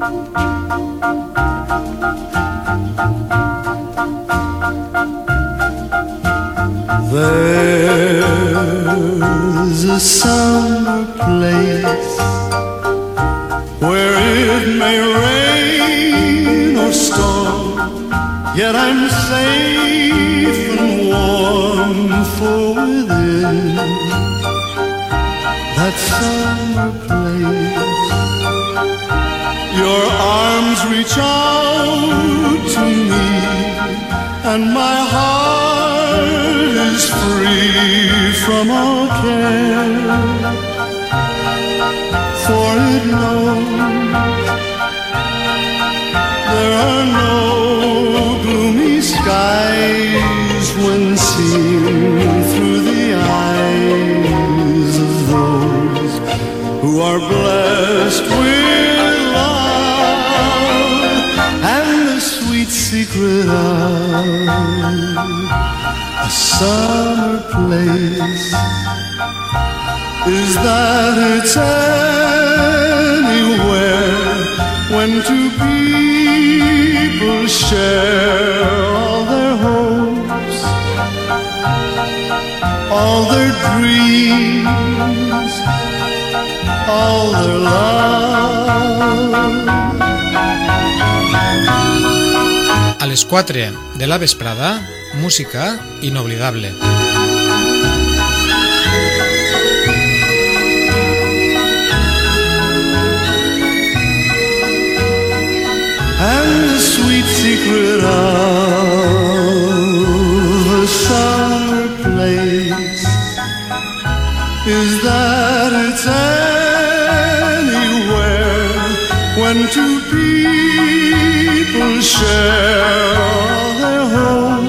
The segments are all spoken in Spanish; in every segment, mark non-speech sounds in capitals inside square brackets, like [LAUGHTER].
There's a summer place where it may rain or storm, yet I'm safe my it's anywhere when two people share all their hopes, all their dreams, all their love. A les 4 de la vesprada, música inoblidable. And the sweet secret of a summer place. Is that it's anywhere when two people share their hopes,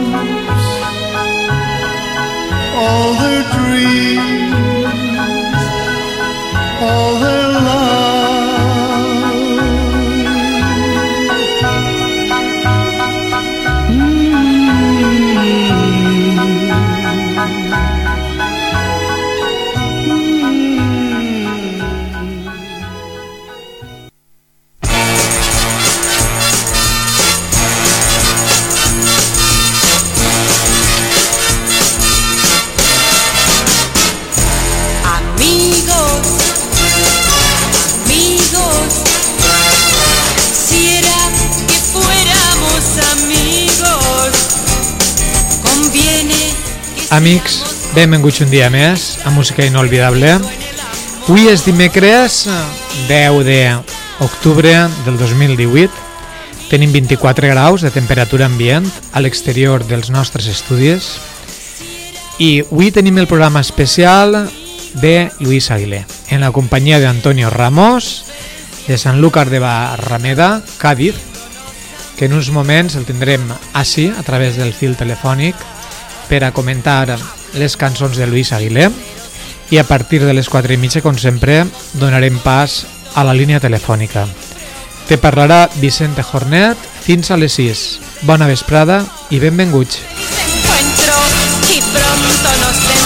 Amics, benvinguts un dia més a Música Inolvidable. Avui és dimecres 10 d'octubre del 2018. Tenim 24 graus de temperatura ambient a l'exterior dels nostres estudis i avui tenim el programa especial de Luis Aguilé en la companyia d'Antonio Ramos de Sant Lúcar de Barrameda, Cádiz, que en uns moments el tindrem així a través del fil telefònic per a comentar les cançons de Luis Aguilé i a partir de les 4 i mitja, com sempre, donarem pas a la línia telefònica. Te parlarà Vicente Jornet fins a les 6. Bona vesprada i benvinguts. encuentro y pronto nos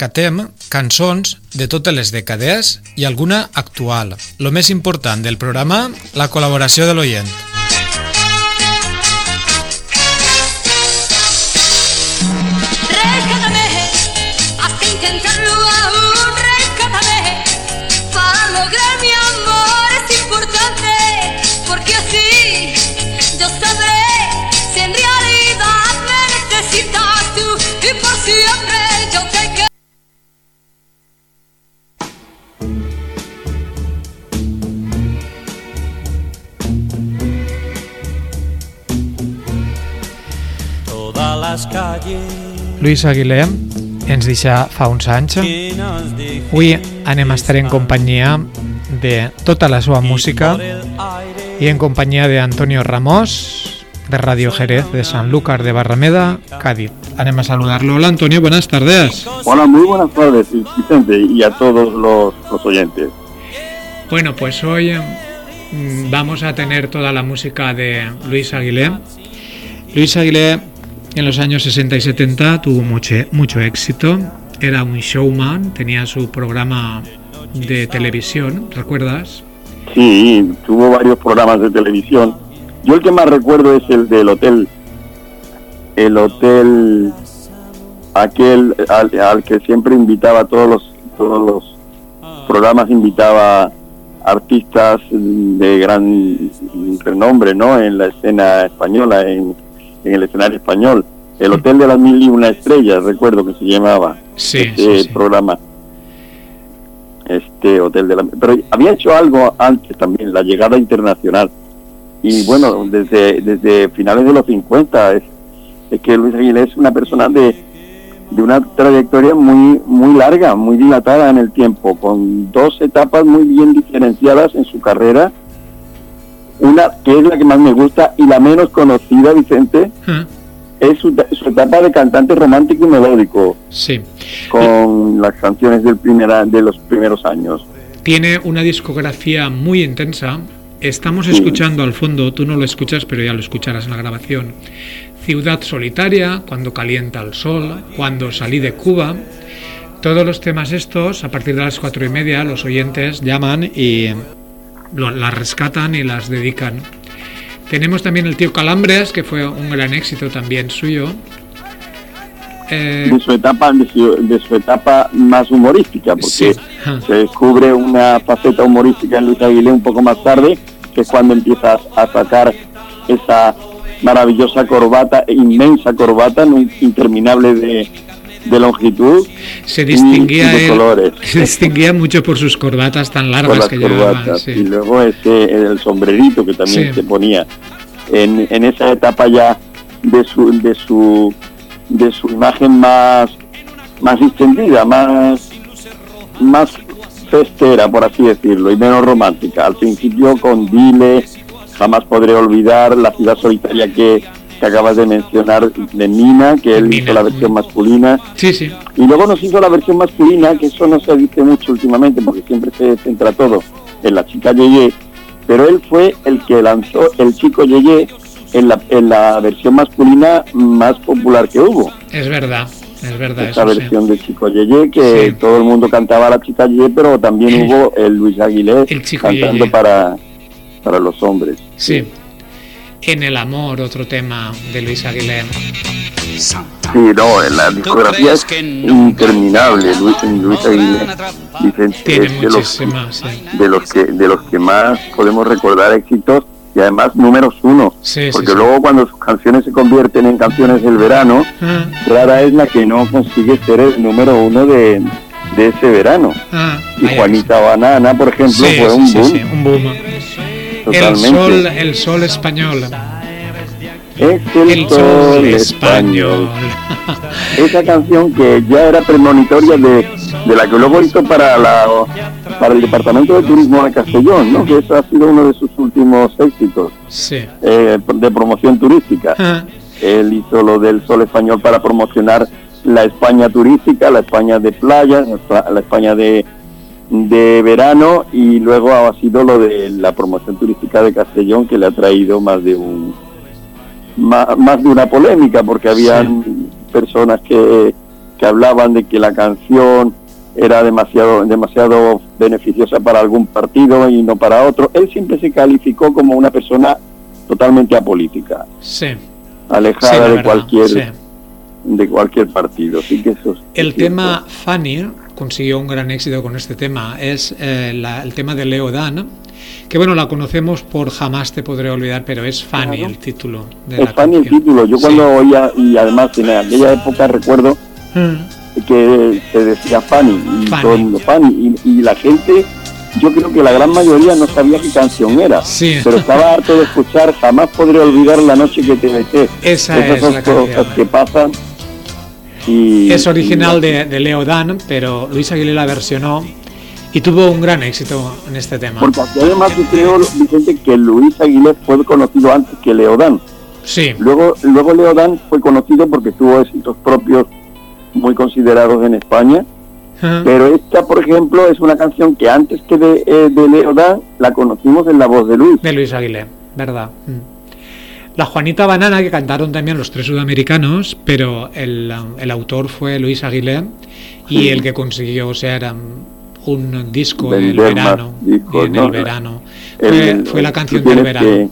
rescatem cançons de totes les dècades i alguna actual. Lo més important del programa, la col·laboració de l'oient. Lluís Aguilé ens deixa fa uns anys. Avui anem a estar en companyia de tota la seva música y en compañía de Antonio Ramos, de Radio Jerez, de Sanlúcar de Barrameda, Cádiz. Anem a saludarlo. Hola Antonio, buenas tardes. Hola, muy buenas tardes, Vicente, y a todos los, los oyentes. Bueno, pues hoy mm, vamos a tener toda la música de Luis Aguilé. Luis Aguilé en los años 60 y 70 tuvo mucho, mucho éxito. Era un showman, tenía su programa de televisión, ¿recuerdas? Sí, tuvo varios programas de televisión. Yo el que más recuerdo es el del hotel, el hotel, aquel al, al que siempre invitaba todos los, todos los programas, invitaba artistas de gran renombre, ¿no? En la escena española, en, en el escenario español. El Hotel de las Mil y Una Estrellas, recuerdo que se llamaba. Sí, este sí, sí. programa. Este hotel de la pero había hecho algo antes también, la llegada internacional. Y bueno, desde desde finales de los 50 es, es que Luis Aguilé es una persona de, de una trayectoria muy muy larga, muy dilatada en el tiempo, con dos etapas muy bien diferenciadas en su carrera. Una que es la que más me gusta y la menos conocida, Vicente, Ah, es su, su etapa de cantante romántico y melódico Sí. con las canciones del primera, de los primeros años. Tiene una discografía muy intensa. Estamos Sí. escuchando al fondo, tú no lo escuchas, pero ya lo escucharás en la grabación. Ciudad solitaria, cuando calienta el sol, cuando salí de Cuba. Todos los temas estos, a partir de las cuatro y media, los oyentes llaman y las rescatan y las dedican. Tenemos también el tío Calambres, que fue un gran éxito también suyo. Eh, De su etapa, de su, de su etapa más humorística, porque Sí. Ah. se descubre una faceta humorística en Luis Aguilé un poco más tarde, que es cuando empieza a sacar esa maravillosa corbata, inmensa corbata, interminable de, de longitud, se y distinguía de él- colores. [LAUGHS] se distinguía mucho por sus corbatas tan largas las que llevaba. sí. Y luego ese el sombrerito que también Sí. se ponía en, en esa etapa ya de su de su de su imagen más más distendida, más más festera, por así decirlo, y menos romántica. Al principio con Dile, jamás podré olvidar la ciudad solitaria que, que acabas de mencionar de Nina, que él hizo la versión masculina. Sí, sí. Y luego nos hizo la versión masculina, que eso no se dice mucho últimamente, porque siempre se centra todo en la chica Yeye, pero él fue el que lanzó el chico Yeye en la, en la versión masculina más popular que hubo. Es verdad, es verdad. Esa eso sí. versión de chico Yeye, que Sí. todo el mundo cantaba a la chica Yeye, pero también El- hubo el Luis Aguilé el cantando Yeye. para, para los hombres. Sí. En el amor, otro tema de Luis Aguilera. Sí, no, en la discografía es interminable. Luis, Luis que Tiene es de los, muchísimas, sí. de los que de los que más podemos recordar éxitos y además números uno Sí, porque sí. luego cuando sus canciones se convierten en canciones del verano Ah, rara es la que no consigue ser el número uno de, de ese verano ah, y Juanita Banana por ejemplo Sí, fue un sí, boom sí, un boom. El sol, el sol español. es el, El sol sol español español. [LAUGHS] esa canción que ya era premonitoria de, de la que luego hizo para la para el departamento de turismo de Castellón no que ese ha sido uno de sus últimos éxitos Sí. eh, de promoción turística. Ah, Él hizo lo del Sol Español para promocionar la España turística, la España de playa, la España de, de verano y luego ha sido lo de la promoción turística de Castellón que le ha traído más de un más, más de una polémica porque habían personas que, que hablaban de que la canción era demasiado demasiado beneficiosa para algún partido y no para otro. Él siempre se calificó como una persona totalmente apolítica, Sí. alejada Sí, de verdad, cualquier sí. de cualquier partido. Así que eso es El tema Fanny consiguió un gran éxito con este tema. Es eh, la- el tema de Leo Dan, que bueno, la conocemos por Jamás te podré olvidar, pero es Fanny Claro. el título de es la Fanny el título. Yo Sí. cuando oía y además en aquella época recuerdo Mm, que se decía Fanny y Fanny. todo Fanny y, y la gente yo creo que la gran mayoría no sabía qué canción era Sí. pero estaba harto de escuchar jamás podré olvidar la noche que te besé Esa esas es son la cosas canción. que pasan y Es original de, de Leo Dan, pero Luis Aguilera la versionó y tuvo un gran éxito en este tema. porque aquí además yo creo Vicente que Luis Aguilé fue conocido antes que Leodán Sí, luego luego Leodán fue conocido porque tuvo éxitos propios muy considerados en España Pero esta, por ejemplo, es una canción que antes que de, eh, de Leodán la conocimos en la voz de Luis. de Luis Aguilé, verdad. Mm. La Juanita Banana, que cantaron también los tres sudamericanos, pero el, el autor fue Luis Aguilé y el que consiguió ser um, un disco en el Vender más verano. discos, en ¿no? el verano. Fue, El- fue la canción del verano. que-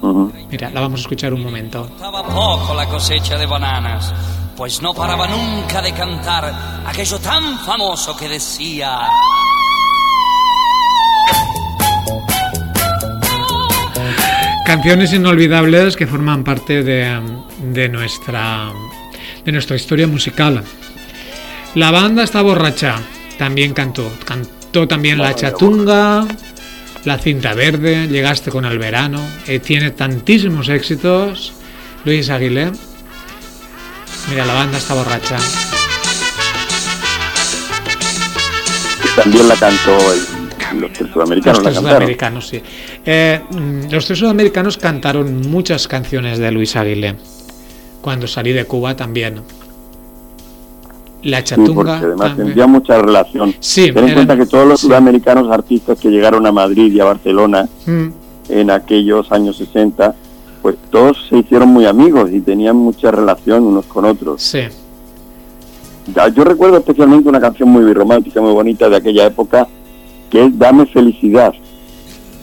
Ujú. Mira, la vamos a escuchar un momento. Estaba poco la cosecha de bananas, pues no paraba nunca de cantar aquello tan famoso que decía... Canciones inolvidables que forman parte de, de nuestra de nuestra historia musical. La banda está borracha, también cantó. Cantó también La Chatunga, La Cinta Verde, Llegaste con el Verano. eh, tiene tantísimos éxitos. Luis Aguilé. Mira, la banda está borracha. También la cantó el- los tres sudamericanos. Los tres cantaron. sudamericanos, sí. Eh, los tres sudamericanos cantaron muchas canciones de Luis Aguilé. Cuando salí de Cuba también. La Sí, Chatunga. porque además también. tendría mucha relación. Sí, Ten en cuenta que todos los sí. sudamericanos artistas que llegaron a Madrid y a Barcelona Mm, en aquellos años 60, pues todos se hicieron muy amigos y tenían mucha relación unos con otros. sí. Yo recuerdo especialmente una canción muy romántica, muy bonita de aquella época, que es Dame felicidad.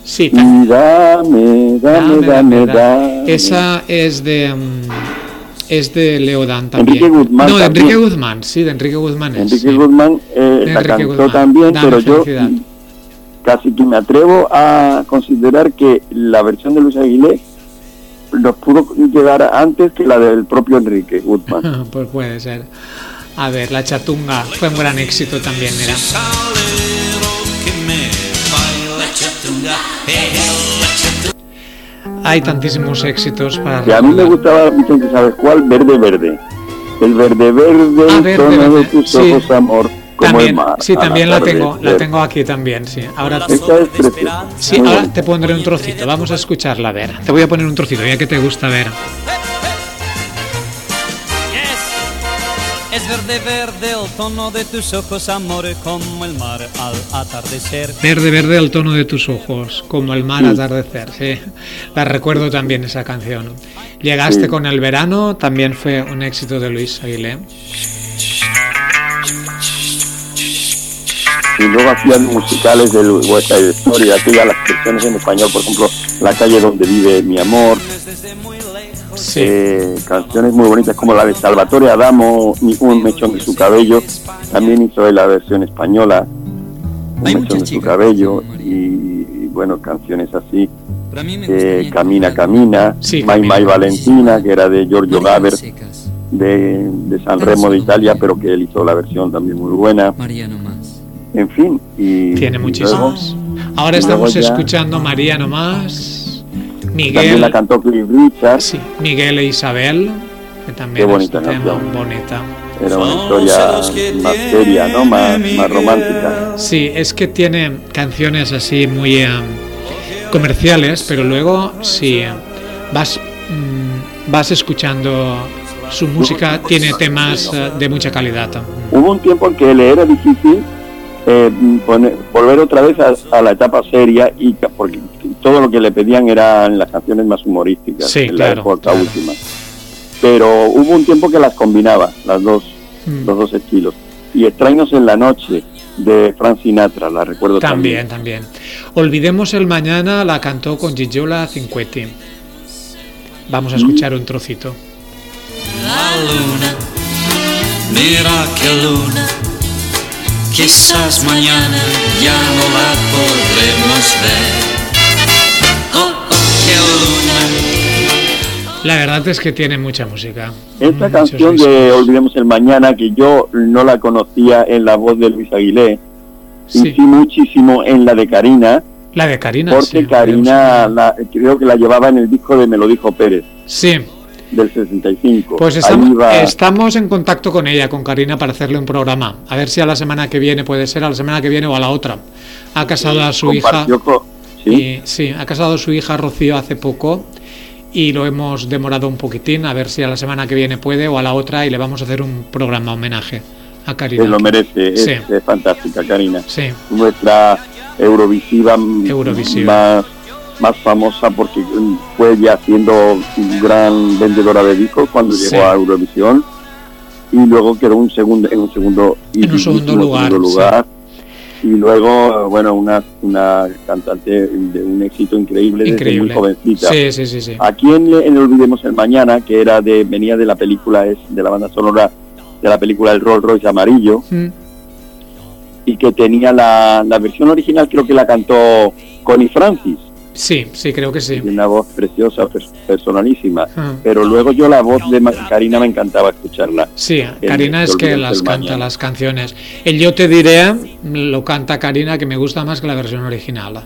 Sí, Y dame, dame, Dame, dame. Esa es de. mm, es de Leodán también. Enrique Guzmán No, de. Enrique Guzmán, sí, de Enrique Guzmán. Enrique. Guzmán eh, la cantó Guzmán. también, pero yo casi que me atrevo a considerar que la versión de Luis Aguilé nos pudo llegar antes que la del propio Enrique Guzmán. [LAUGHS] pues puede ser. A ver, La Chatunga fue un gran éxito también, mira. Hay tantísimos éxitos para Y a mí me gustaba, Vicente, ¿sabes cuál? Verde Verde. El verde verde, Ah, el verde, tono de verde, tus sí. ojos, amor, como También, el mar. sí, también la tengo, la tengo aquí también, sí. Ahora te, Esta es preciosa. sí, ahora te pondré un trocito, vamos a escucharla, a ver. Te voy a poner un trocito, ya que te gusta ver. Es verde, verde el tono de tus ojos, amor, como el mar al atardecer. Verde, verde el tono de tus ojos, como el mar Sí. atardecer, sí. La recuerdo también esa canción. Llegaste Sí. con el verano, también fue un éxito de Luis Aguilé. Y luego hacían musicales del West Side Story, aquellas las versiones en español, por ejemplo, La calle donde vive mi amor. Sí. eh, canciones muy bonitas como la de Salvatore Adamo, un mechón de su cabello, también hizo la versión española, Un Hay mechón de su cabello, y, y, bueno, canciones así, eh, Camina, Camina, Sí. Mai Valentina, que era de Giorgio Gaber, de, de San Remo de Italia, pero que él hizo la versión también muy buena, María no más. en fin. Y, Tiene muchísimos. Ahora estamos escuchando María nomás, También Miguel, la cantó Cliff Richard, sí, Miguel e Isabel, que también Qué bonita es canción. bonita. era una historia más seria, ¿no? Más, más romántica. Sí, es que tiene canciones así muy eh, comerciales, pero luego si eh, vas mm, vas escuchando su música tiene temas eh, de mucha calidad. Hubo un tiempo en que le era difícil eh, poner- volver otra vez a, a la etapa seria y porque todo lo que le pedían eran las canciones más humorísticas Sí, en claro, la época claro. última. Pero hubo un tiempo que las combinaba, las dos, Mm. los dos estilos. Y Extraños en la noche de Frank Sinatra, la recuerdo También, también. también. Olvidemos el mañana, la cantó con Gigiola Cinquetti. Vamos a escuchar un trocito. La luna, mira qué luna, quizás mañana ya no la podremos ver. Oh, oh, qué luna. La verdad es que tiene mucha música. Esta Muchos canción de Olvidemos el Mañana, que yo no la conocía en la voz de Luis Aguilé, Sí. y sí muchísimo en la de Karina, La de Karina. porque sí, Karina la- creo que la llevaba en el disco de Me lo dijo Pérez, Sí, del 65. pues estamos, va- estamos en contacto con ella, con Karina, para hacerle un programa. A ver si a la semana que viene puede ser, a la semana que viene o a la otra. Ha casado a su hija. con- sí, Y, sí, ha casado a su hija Rocío hace poco y lo hemos demorado un poquitín, a ver si a la semana que viene puede o a la otra y le vamos a hacer un programa homenaje a Karina. se lo merece, es, Sí. es fantástica Karina. Sí, Nuestra Eurovisiva, Eurovisiva. Más, más famosa porque fue ya siendo gran vendedora de discos cuando Sí. llegó a Eurovisión y luego quedó un segundo, en un segundo, En un segundo segundo lugar, y luego bueno una una cantante de un éxito increíble, desde increíble. muy jovencita Sí. Aquí en, en Olvidemos el Mañana, que era de venía de la película, es de la banda sonora de la película El Rolls Royce Amarillo, Mm, y que tenía la, la versión original, creo que la cantó Connie Francis, Sí, sí, creo que sí. una voz preciosa, pers- personalísima. Ah. Pero luego yo la voz de Karina me encantaba escucharla. Sí, Karina es que las canta mañana. las canciones. El Yo te diré lo canta Karina que me gusta más que la versión original.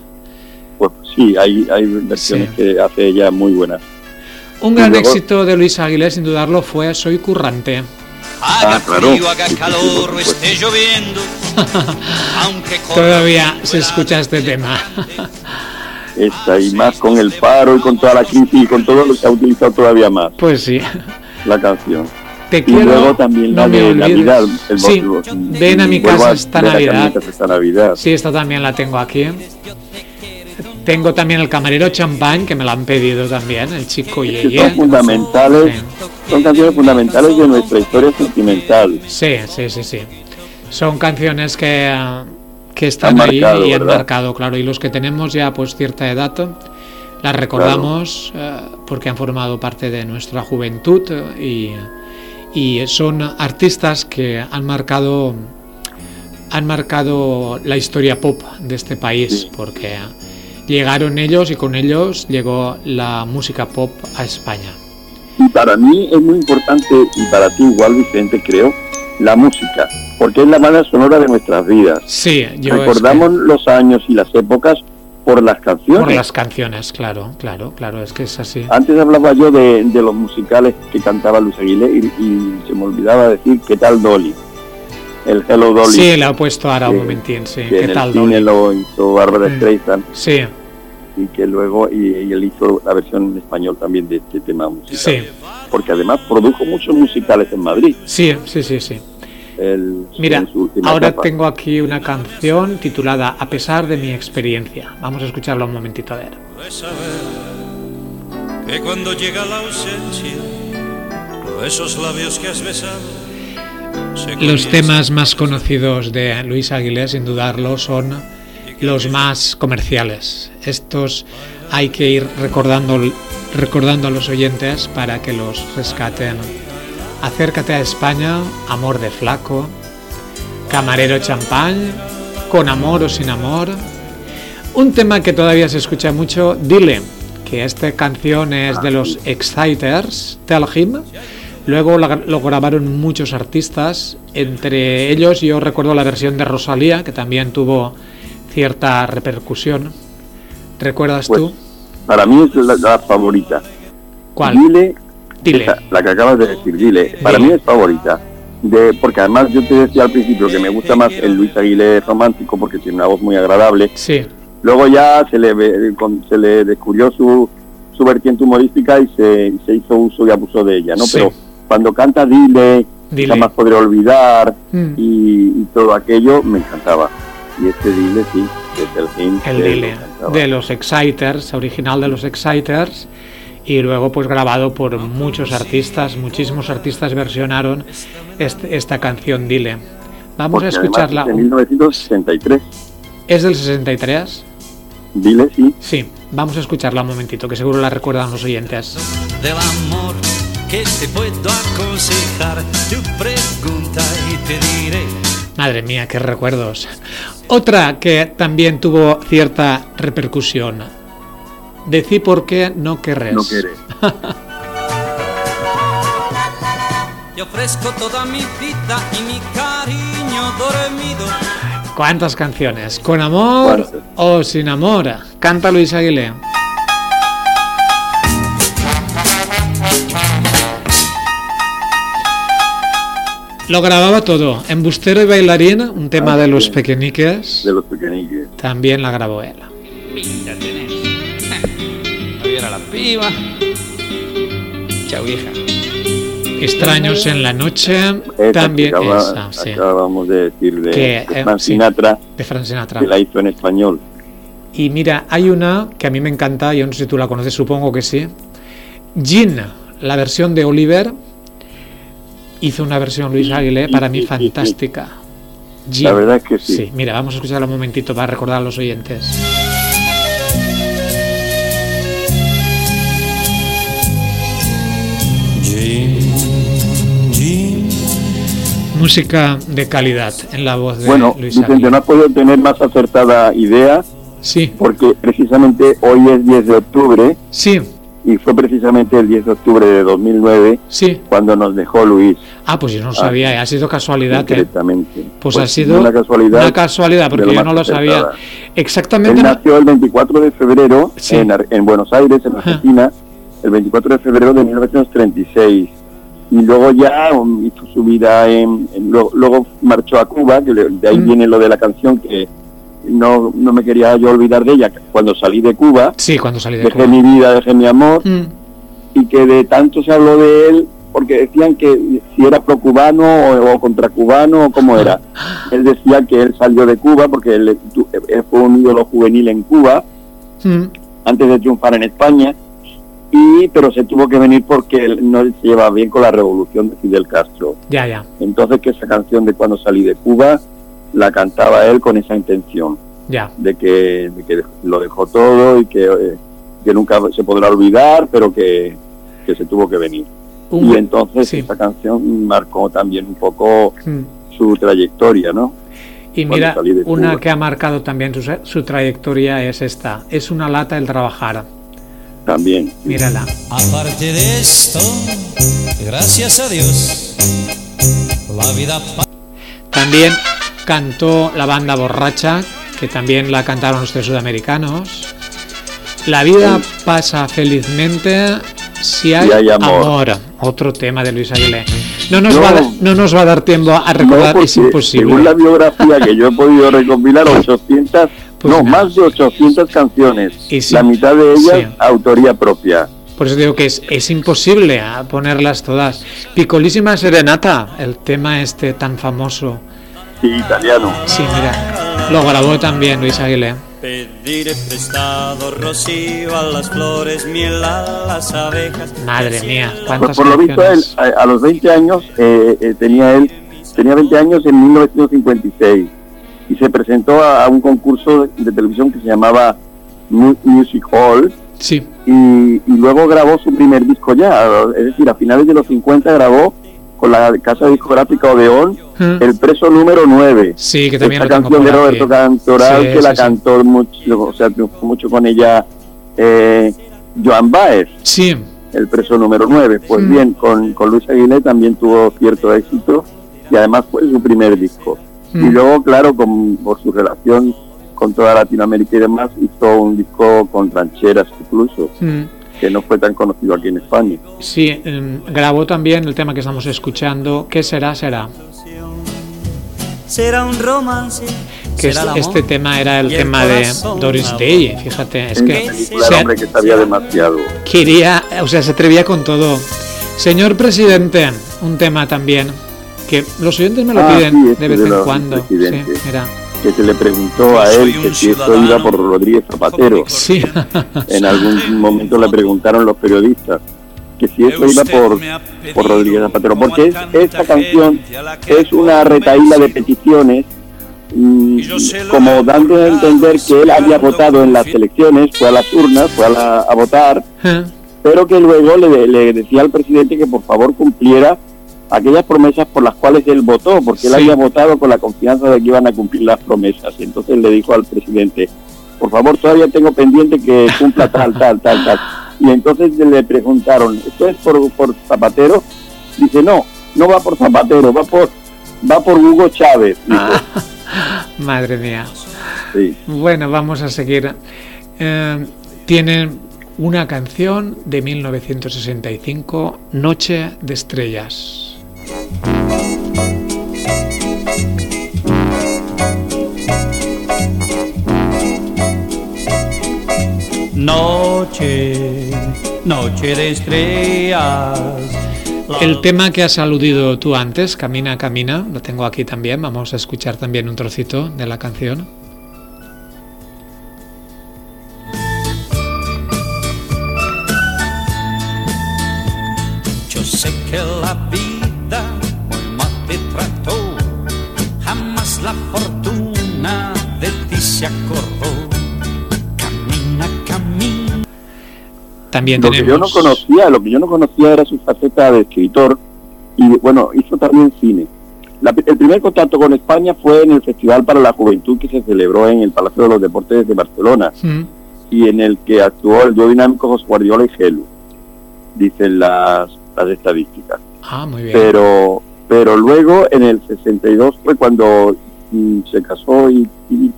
Pues sí, hay, hay versiones Sí. que hace ella muy buenas. Un gran luego- éxito de Luis Aguilé, sin dudarlo, fue Soy currante. Haga Ah, claro. frío, haga calor esté lloviendo. [LAUGHS] Aunque Todavía se escucha este tema. Esta y más con el paro y con toda la crisis y con todo lo que ha utilizado todavía más Pues sí. la canción. Te Y quiero. luego también no la de. Navidad. El sí, ven a mi casa esta Navidad. casa esta Navidad. Sí, esta también la tengo aquí. Tengo también el camarero champán, que me lo han pedido también, el chico que Yeye. son fundamentales, son canciones fundamentales de nuestra historia sentimental. Sí, sí, sí, sí. Son canciones que, que están Han ahí marcado, y han ¿verdad? marcado, claro. Y los que tenemos ya pues cierta edad, las recordamos eh, porque han formado parte de nuestra juventud y, y son artistas que han marcado han marcado la historia pop de este país Sí. porque llegaron ellos y con ellos llegó la música pop a España. Y para mí es muy importante, y para ti igual, Vicente, creo, la música, porque es la banda sonora de nuestras vidas. Sí, yo es que- Recordamos los años y las épocas por las canciones. Por las canciones, claro, claro, claro, es que es así. Antes hablaba yo de, de los musicales que cantaba Luis Aguilé y, y se me olvidaba decir qué tal Dolly. El Hello Dolly. Sí, le he puesto ahora un momentín, sí. que ¿Qué en tal, el cine Dolly? lo hizo Bárbara Mm. Streisand Sí, y que luego y, y él hizo la versión en español también de este tema musical. sí, Porque además produjo muchos musicales en Madrid. sí, sí, sí, sí. El- Mira, en su última ahora etapa. tengo aquí una canción titulada A pesar de mi experiencia. Vamos a escucharla un momentito a ver. saber que cuando llega la ausencia, esos labios que has besado. se Los temas más conocidos de Luis Aguilé, sin dudarlo, son los más comerciales. Estos hay que ir recordando, recordando a los oyentes para que los rescaten. Acércate a España, Amor de Flaco, Camarero Champán, Con Amor o Sin Amor. Un tema que todavía se escucha mucho, Dile, que esta canción es de los Exciters, Tell Him. Luego lo grabaron muchos artistas, entre ellos yo recuerdo la versión de Rosalía, que también tuvo cierta repercusión. ¿Recuerdas Pues, tú? Para mí es la, la favorita. ¿Cuál? Dile, Dile. esa, la que acabas de decir, dile. Para Dile. mí es favorita. De, porque además yo te decía al principio que me gusta más el Luis Aguilé romántico porque tiene una voz muy agradable. Sí, Luego ya se le, ve- con- se le descubrió su, su vertiente humorística y se, se hizo uso y abuso de ella, ¿no? Sí. Pero cuando canta Dile, Dile. jamás podré olvidar Mm. y, y todo aquello me encantaba. Y este Dile, sí, es el hit el Dile de los Exciters, original de los Exciters. Y luego pues grabado por muchos artistas, muchísimos artistas versionaron este- esta canción Dile. Vamos Porque a escucharla. es de 1963. ¿Es del 63? Dile, sí. Sí, vamos a escucharla un momentito, que seguro la recuerdan los oyentes. del amor que te puedo aconsejar. Tu pregunta y te diré. Madre mía, qué recuerdos. Otra que también tuvo cierta repercusión. Decí por qué no querés. No quieres. Yo [LAUGHS] ofrezco toda mi vida y mi cariño dormido. ¿Cuántas canciones? ¿Con amor o sin amor? Canta Luis Aguilé. Lo grababa todo. Embustero y bailarín, un tema Ah, de los pequeñiques, De los pequeñiques. también la grabó él. Piba. Chao, vieja. Extraños en la noche, Esa también acaba- esa, sí, Acabamos de decir de, Que, de eh, Frank sí. Sinatra, de Frank Sinatra. que la hizo en español. Y mira, hay una que a mí me encanta, yo no sé si tú la conoces, supongo que sí. Gin, la versión de Oliver, hizo una versión Luis Aguilé, para mí fantástica. Gin. La verdad es que sí. Sí, mira, vamos a escucharla un momentito para recordar a los oyentes. Música de calidad en la voz de Bueno, Luis Vicente, Aguilé. no podido tener más acertada idea Sí, porque precisamente hoy es 10 de octubre sí, y fue precisamente el 10 de octubre de 2009 sí. cuando nos dejó Luis Ah, pues yo no sabía, ha sido casualidad. ¿eh? directamente. Pues, ha sido una casualidad. una casualidad, porque yo no lo sabía. acertada. Exactamente. Él nació el 24 de febrero Sí. en, en Buenos Aires, en Ajá. Argentina, el 24 de febrero de 1936. Y luego ya um, hizo su vida en, en- luego, luego marchó a Cuba, que de ahí Mm. viene lo de la canción que no, no me quería yo olvidar de ella. Cuando salí de Cuba, Sí, cuando salí de dejé Cuba. mi vida, dejé mi amor, Mm, y que de tanto se habló de él, porque decían que si era pro-cubano o, o contra-cubano o cómo era. [LAUGHS] Él decía que él salió de Cuba porque él, él fue un ídolo juvenil en Cuba mm, antes de triunfar en España, y pero se tuvo que venir porque él no se llevaba bien con la revolución de Fidel Castro. ya, ya, Entonces que esa canción de Cuando salí de Cuba la cantaba él con esa intención, ya. de que, de que lo dejó todo y que, eh, que nunca se podrá olvidar, pero que, que se tuvo que venir. Un- Y entonces sí. esta canción marcó también un poco mm. su trayectoria, ¿no? Y mira, una que ha marcado también su, su trayectoria es esta. Es una lata el trabajar. También. Mírala. Aparte de esto, gracias a Dios, la vida También cantó la banda Borracha, que también la cantaron los tres sudamericanos. La vida pasa felizmente si hay, Si hay amor. amor. Otro tema de Luis Aguilé. No nos, No. va, a, dar- no nos va a dar tiempo a recordar, No, es imposible. Según la biografía que yo he podido recopilar, [LAUGHS] 800, Pues no, más de 800 canciones. Sí, la mitad de ellas sí. autoría propia. Por eso digo que es, es imposible a ponerlas todas. Picolísima Serenata, el tema este tan famoso. Sí, italiano. Sí, mira, lo grabó también Luis Aguilé. Pediré prestado rocío a las flores, miel a las abejas. Madre mía, Por, cuántas por lo visto, él, a, a los 20 años, eh, eh, tenía él tenía 20 años en 1956 y se presentó a, a un concurso de, de televisión que se llamaba Mu- Music Hall Sí, y, y luego grabó su primer disco ya, es decir, a finales de los 50 grabó con la casa discográfica Odeón Mm. el preso número 9. sí, que también Esta canción de. Roberto Cantoral Sí, que la sí, cantó mucho, o sea, triunfó mucho con ella eh, Joan Baez, Sí, el preso número 9. Pues Mm. bien, con, con Luis Aguilé también tuvo cierto éxito y además fue su primer disco. Mm. Y luego, claro, con, por su relación con toda Latinoamérica y demás, hizo un disco con rancheras incluso, mm, que no fue tan conocido aquí en España. sí, mm, grabó también el tema que estamos escuchando, ¿Qué será? Será. Será un romance. Que es- este tema era el tema de Doris. Day, fíjate, es que la película se- hombre que sabía demasiado. quería, o sea, se atrevía con todo. Señor presidente, un tema también que los oyentes me lo Ah, piden sí, de vez de en cuando. Sí, presidentes. mira. que se le preguntó a él que si esto iba por Rodríguez Zapatero. Sí. En algún momento le preguntaron los periodistas que si eso iba por, por Rodríguez Zapatero, porque es- esta canción es una retaíla de peticiones, mm, como dando a entender que él había votado en las elecciones, fue a las urnas, fue a, la- a votar, Eh, pero que luego le, le decía al presidente que por favor cumpliera aquellas promesas por las cuales él votó, porque él había votado con la confianza de que iban a cumplir las promesas. Y entonces le dijo al presidente, por favor, todavía tengo pendiente que cumpla tal, tal, tal, tal. Y entonces le preguntaron, ¿esto es por, por Zapatero? Dice, no, no va por Zapatero, va por, va por Hugo Chávez. dijo. [LAUGHS] Madre mía. Sí. Bueno, vamos a seguir. Eh, tienen una canción de 1965, Noche de Estrellas. Noche, noche de estrellas. La- El tema que has aludido tú antes, Camina, Camina, lo tengo aquí también. Vamos a escuchar también un trocito de la canción. Yo sé que la vida trató, jamás la fortuna de ti se acordó. Camina, camina. También Lo que yo no tenemos. conocía, lo que yo no conocía era su faceta de escritor y bueno, hizo también cine. La- el primer contacto con España fue en el Festival para la Juventud que se celebró en el Palacio de los Deportes de Barcelona Mm, y en el que actuó el dúo dinámico José Guardiola y Gelu, dicen las, las estadísticas. Ah, muy bien. Pero pero luego en el 62 fue cuando mm, se casó y, y,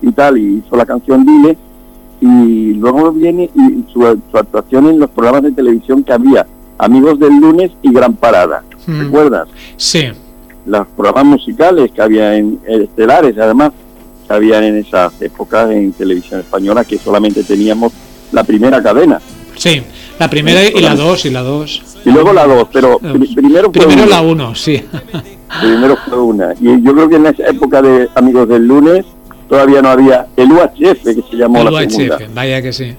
y tal, y hizo la canción Dile, y luego viene y su, su actuación en los programas de televisión que había, Amigos del Lunes y Gran Parada. Mm, ¿Recuerdas? Sí, Los programas musicales que había en en estelares, además, que habían en esas épocas en televisión española, que solamente teníamos la primera cadena. sí. La primera y la dos, y la dos. Y luego la dos, pero pri- primero fue Primero una. la uno, sí. Primero fue una. Y yo creo que en esa época de Amigos del Lunes todavía no había el UHF, que se llamó El la segunda. UHF, vaya que sí.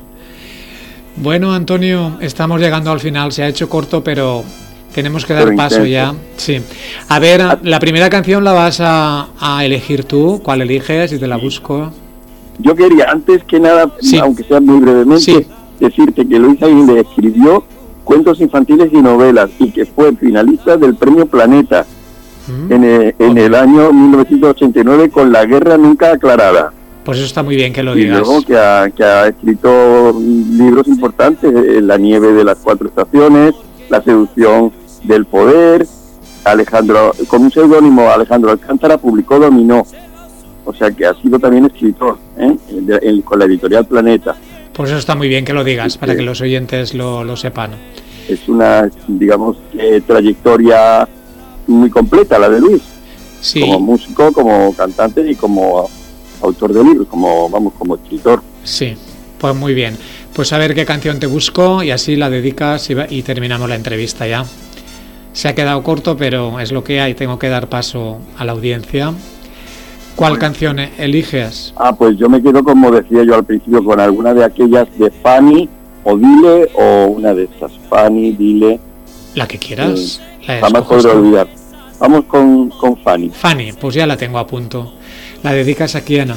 Bueno, Antonio, estamos llegando al final. Se ha hecho corto, pero tenemos que dar Pero paso intenso. ya. Sí. A ver, la primera canción la vas a, a elegir tú. ¿Cuál eliges? Y te la busco. Yo quería, antes que nada, Sí. aunque sea muy brevemente, Sí. Decirte que Luis Aguilera escribió cuentos infantiles y novelas y que fue finalista del Premio Planeta Mm, en el, en el año 1989 con La Guerra Nunca Aclarada. Pues eso está muy bien que lo y digas. luego que ha, que ha escrito libros importantes, eh, La nieve de las cuatro estaciones, La seducción del poder, Alejandro, con un seudónimo Alejandro Alcántara publicó Dominó, o sea que ha sido también escritor ¿eh? En- con la editorial Planeta. Pues eso está muy bien que lo digas, para que los oyentes lo, lo sepan. Es una, digamos, eh, trayectoria muy completa la de Luis, Sí, como músico, como cantante y como autor de libros, como vamos, como escritor. sí. Pues muy bien. Pues a ver qué canción te busco y así la dedicas y, va- y terminamos la entrevista ya. Se ha quedado corto, pero es lo que hay. Tengo que dar paso a la audiencia. ¿Cuál canción eliges? Ah, pues yo me quedo, como decía yo al principio, con alguna de aquellas de Fanny o Dile o una de estas. Fanny, Dile, La que quieras. La jamás podré olvidar. Vamos con, con Fanny. Fanny, pues ya la tengo a punto. ¿La dedicas a quién?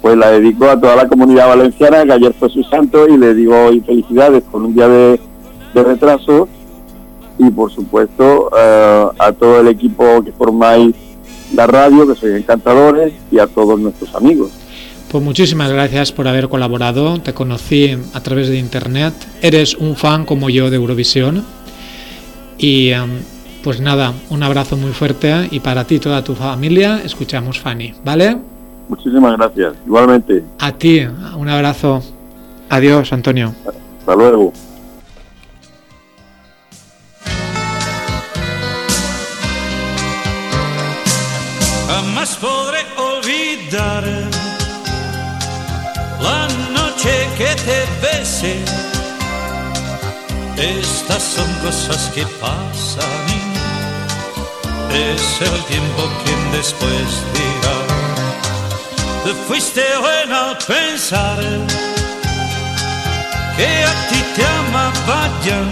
Pues la dedico a toda la comunidad valenciana, que ayer fue su santo, y le digo hoy felicidades con un día de, de retraso. Y por supuesto eh, a todo el equipo que formáis la radio, que sois encantadores, y a todos nuestros amigos. Pues muchísimas gracias por haber colaborado. Te conocí a través de internet. Eres un fan como yo de Eurovisión. Y em, pues nada, un abrazo muy fuerte y para ti y toda tu familia escuchamos Fanny, ¿vale? Muchísimas gracias. Igualmente. A ti, un abrazo. Adiós, Antonio. Hasta luego. La noche que te besé. Estas son cosas que pasan. Es el tiempo quien después dirá. Te fuiste buena al pensar que a ti te amaba ya.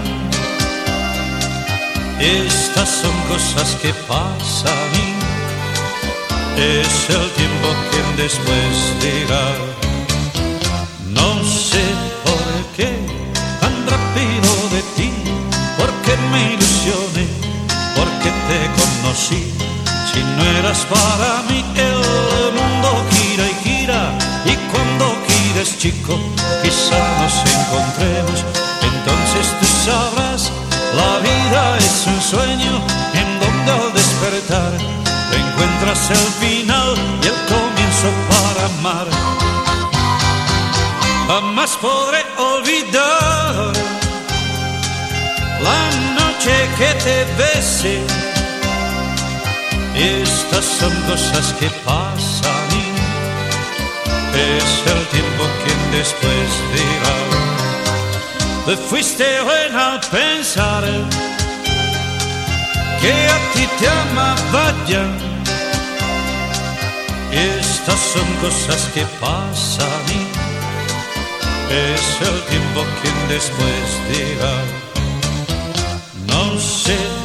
Estas son cosas que pasan y es el tiempo quien después dirá. Si no eras para mí, el mundo gira y gira, y cuando gires, chico, quizá nos encontremos. Entonces tú sabrás, la vida es un sueño en donde al despertar te encuentras el final y el comienzo para amar jamás podré olvidar la noche que te besé. Estas son cosas que pasan y es el tiempo quien después dirá. Te fuiste buena al pensar que a ti te amaba ya. Estas son cosas que pasan y es el tiempo quien después dirá. No sé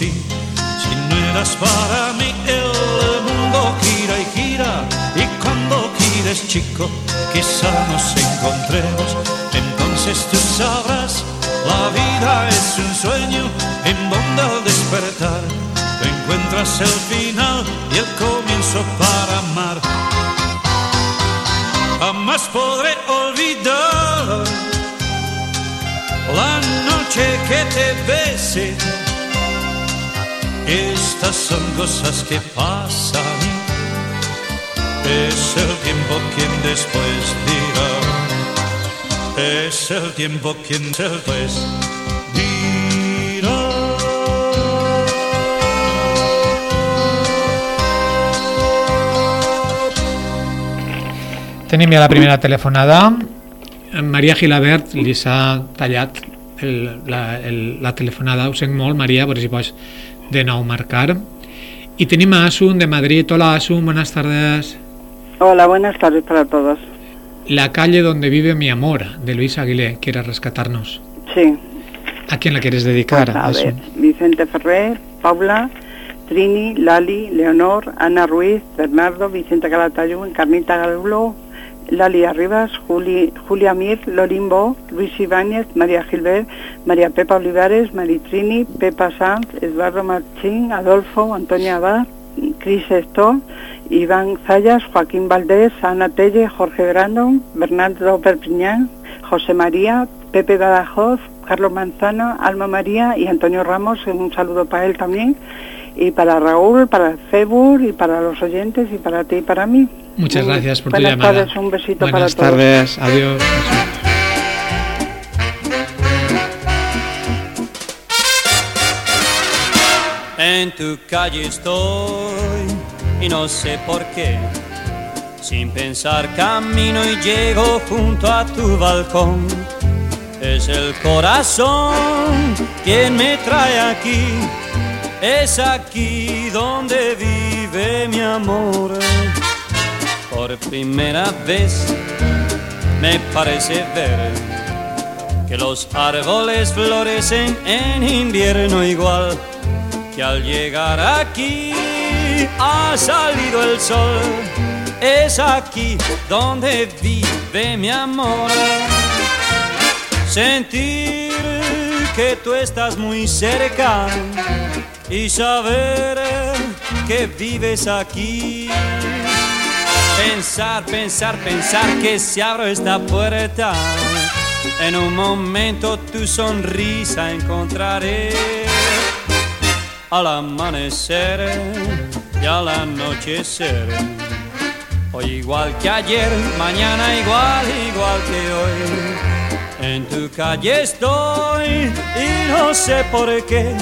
Si no eras para mí, el mundo gira y gira, y cuando gires, chico, quizá nos encontremos. Entonces tú sabrás, la vida es un sueño en donde despertar te encuentras el final y el comienzo para amar. Jamás podré olvidar la noche que te besé. Estas son cosas que pasan. Es el tiempo quien después dirá. Es el tiempo quien después dirá. Tenim ja la primera telefonada. Maria Gilabert li s'ha tallat el, la, el, la telefonada. Ho sent molt, Maria, per si pots de nou marcar. Y tenim a Asun de Madrid. Hola Asun, buenas tardes. Hola, buenas tardes para todos. La calle donde vive mi amor, de Luis Aguilé, quiere rescatarnos. Sí, ¿A quién la quieres dedicar, pues, a ver, Asun? Vicente Ferrer, Paula, Trini, Lali, Leonor, Ana Ruiz, Bernardo, Vicente Calatayud, Carnita Gallo, Lali Arribas, Juli, Julia Mir, Lorimbo, Luis Ibáñez, María Gilbert, María Pepa Olivares, Maritrini, Pepa Sanz, Eduardo Marchín, Adolfo, Antonia Abad, Cris Esto, Iván Zayas, Joaquín Valdés, Ana Telle, Jorge Brandon, Bernardo Perpiñán, José María, Pepe Badajoz, Carlos Manzano, Alma María y Antonio Ramos, un saludo para él también, y para Raúl, para Cebur y para los oyentes y para ti y para mí. Muchas gracias por tu buenas llamada. tardes, un besito para Buenas todos. tardes, adiós. En tu calle estoy y no sé por qué. Sin pensar camino y llego junto a tu balcón. Es el corazón quien me trae aquí. Es aquí donde vive mi amor. Por primera vez me parece ver que los árboles florecen en invierno igual que al llegar aquí ha salido el sol. Es aquí donde vive mi amor. Sentir que tú estás muy cerca y saber que vives aquí. Pensar, pensar, pensar que se abro esta puerta. En un momento tu sonrisa encontraré al amanecer y al anochecer. Hoy igual que ayer, mañana igual, igual que hoy. En tu calle estoy y no sé por qué.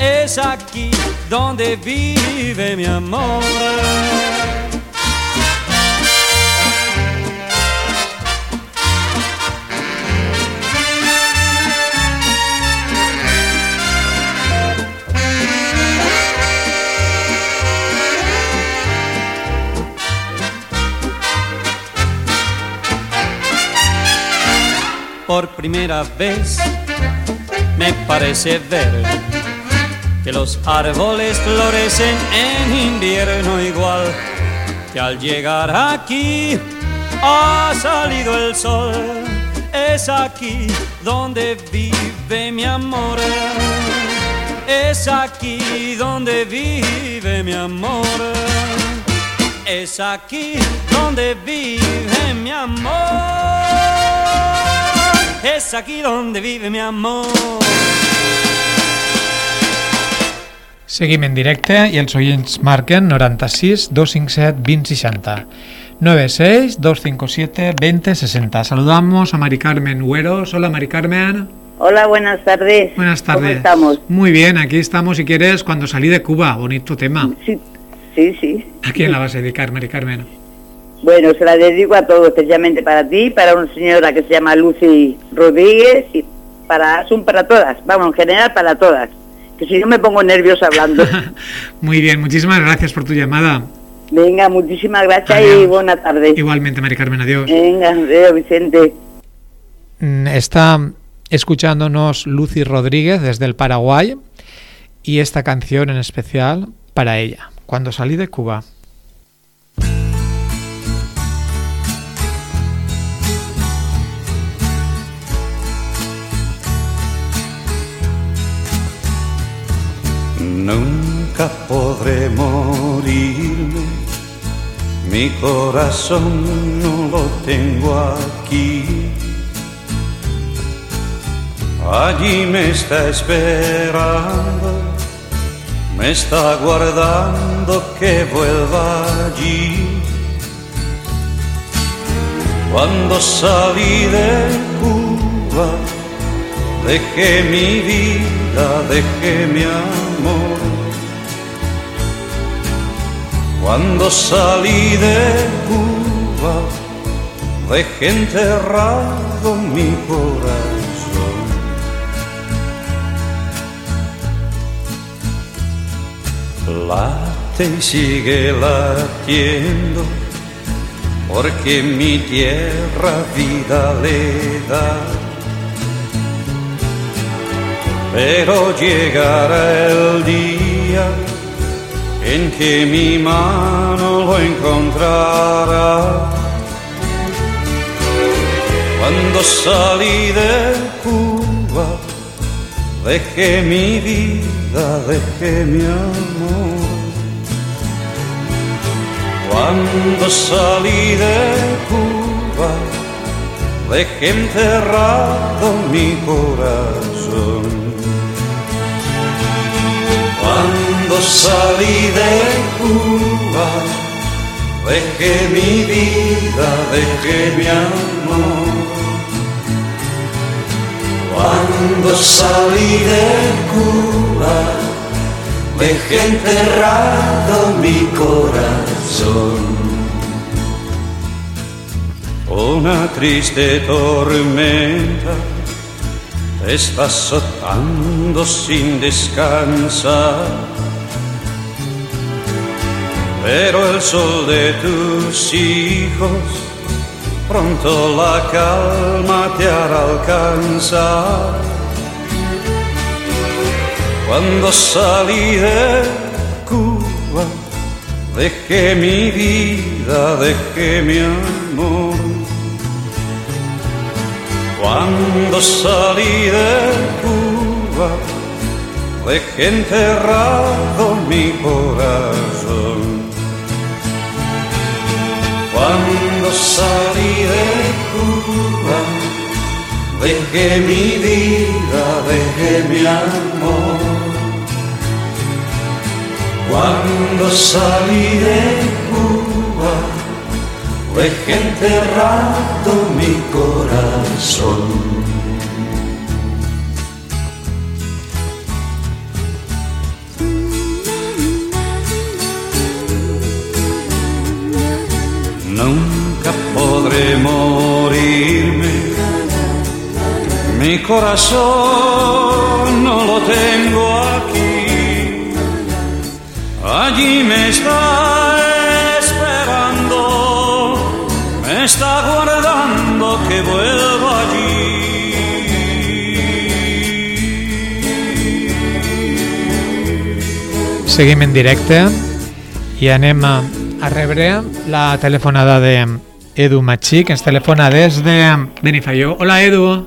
Es aquí donde vive mi amor. Por primera vez me parece ver que los árboles florecen en invierno igual que al llegar aquí ha salido el sol. Es aquí donde vive mi amor. Es aquí donde vive mi amor. Es aquí donde vive mi amor. Es aquí donde vive mi amor. Seguim en directe i els oients marquen 96 257 2060. 96 257 2060. Saludamos a Mari Carmen Hueros. Hola Mari Carmen. Hola, buenas tardes. Buenas tardes. ¿Cómo estamos? Muy bien, aquí estamos si quieres cuando salí de Cuba. Bonito tema. Sí, sí, sí. ¿A quién la vas a dedicar, Mari Carmen? Bueno, se la dedico a todos, especialmente para ti, para una señora que se llama Lucy Rodríguez y para, son para todas, vamos, en general para todas. Que si no me pongo nerviosa hablando. [LAUGHS] Muy bien, muchísimas gracias por tu llamada. Venga, muchísimas gracias y buena tarde. Igualmente, Mari Carmen, adiós. Venga, adiós, Vicente. Mm, Está escuchándonos Lucy Rodríguez desde el Paraguay y esta canción en especial para ella, cuando salí de Cuba. Nunca podré morirme, mi corazón no lo tengo aquí. Allí me está esperando, me está guardando que vuelva allí. Cuando salí de Cuba, dejé mi vida, dejé mi amor. Cuando salí de Cuba, dejé enterrado mi corazón. Late y sigue latiendo, porque mi tierra vida le da. Pero llegará el día en que mi mano lo encontrará. Cuando salí de Cuba, dejé mi vida, dejé mi amor. Cuando salí de Cuba, dejé enterrado mi corazón. Cuando salí de Cuba, dejé mi vida, dejé mi amor. Cuando salí de Cuba, dejé enterrado mi corazón. Una triste tormenta te está azotando sin descansar. Pero el sol de tus hijos pronto la calma te hará alcanzar. Cuando salí de Cuba, dejé mi vida, dejé mi amor. Cuando salí de Cuba, dejé enterrado mi corazón. Cuando salí de Cuba, dejé mi vida, dejé mi amor. Cuando salí de Cuba, dejé enterrado mi corazón. Nunca podré morirme, mi corazón no lo tengo aquí. Allí me está está guardando que vuelva allí. Seguim en directe i anem a, a rebre la telefonada de Edu Machí, que ens telefona des de Benifaió. Hola, Edu.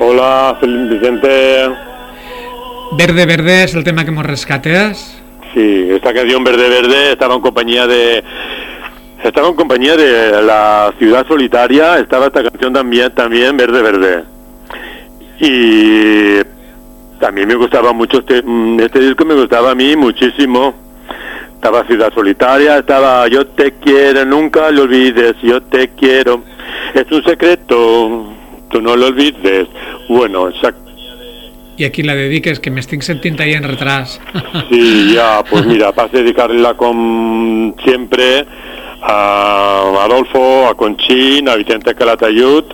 Hola, Vicente. Verde Verde es el tema que hemos rescates. Sí, esta canción Verde Verde estaba en compañía de estaba en compañía de la ciudad solitaria, estaba esta canción también también Verde Verde. Y también me gustaba mucho este mm, este disco me gustaba a mí muchísimo. Estaba Ciudad Solitaria, estaba Yo te quiero, nunca lo olvides, yo te quiero. Es un secreto, tú no lo olvides. Bueno, exacto. I aquí la dediques, que m'estic sentint ahí en retras. Sí, ya, pues [LAUGHS] mira, vas a dedicarla como siempre a Adolfo, a Conchín, a Vicente Calatayud,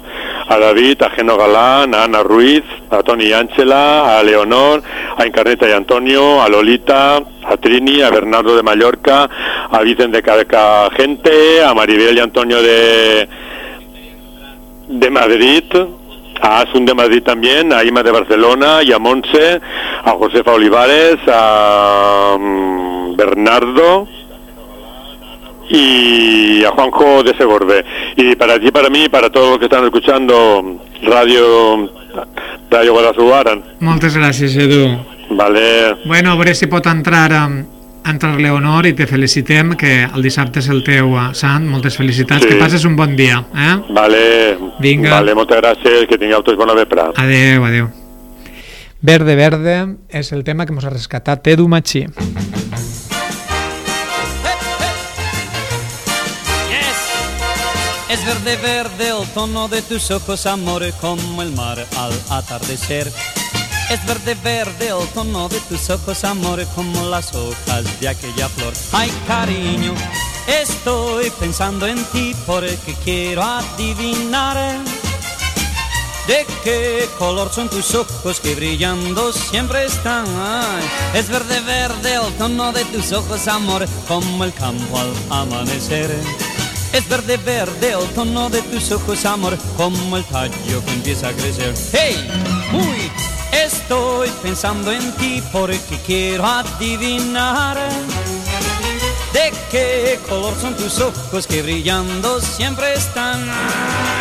a David, a Geno Galán, a Ana Ruiz, a Tony Ángela, a Leonor, a Encarneta y Antonio, a Lolita, a Trini, a Bernardo de Mallorca, a Vicente de Gente, a Maribel y Antonio de, de Madrid, a Asun de Madrid también, a Ima de Barcelona y a Monse, a Josefa Olivares, a mm, Bernardo y a Juanjo de Segorbe. Y para ti, para mí, para todos los que están escuchando Radio Radio Guadalajara. Moltes gràcies, Edu. Vale. Bueno, a veure si pot entrar um, entrar Leonor i te felicitem, que el dissabte és el teu uh, sant. Moltes felicitats, Sí. que passes un bon dia. Eh? Vale. Vinga. Vale, moltes gràcies, que tingueu tots bona vespre. Adeu, adeu. Verde Verde és el tema que ens ha rescatat Edu Machí. Es verde, verde el tono de tus ojos, amor, como el mar al atardecer. Es verde, verde el tono de tus ojos, amor, como las hojas de aquella flor. Ay, cariño, estoy pensando en ti porque quiero adivinar. ¿De qué color son tus ojos que brillando siempre están? Ay, es verde, verde el tono de tus ojos, amor, como el campo al amanecer. Es verde, verde el tono de tus ojos, amor, como el tallo que empieza a crecer. ¡Hey! ¡Uy! Estoy pensando en ti porque quiero adivinar. ¿De qué color son tus ojos que brillando siempre están?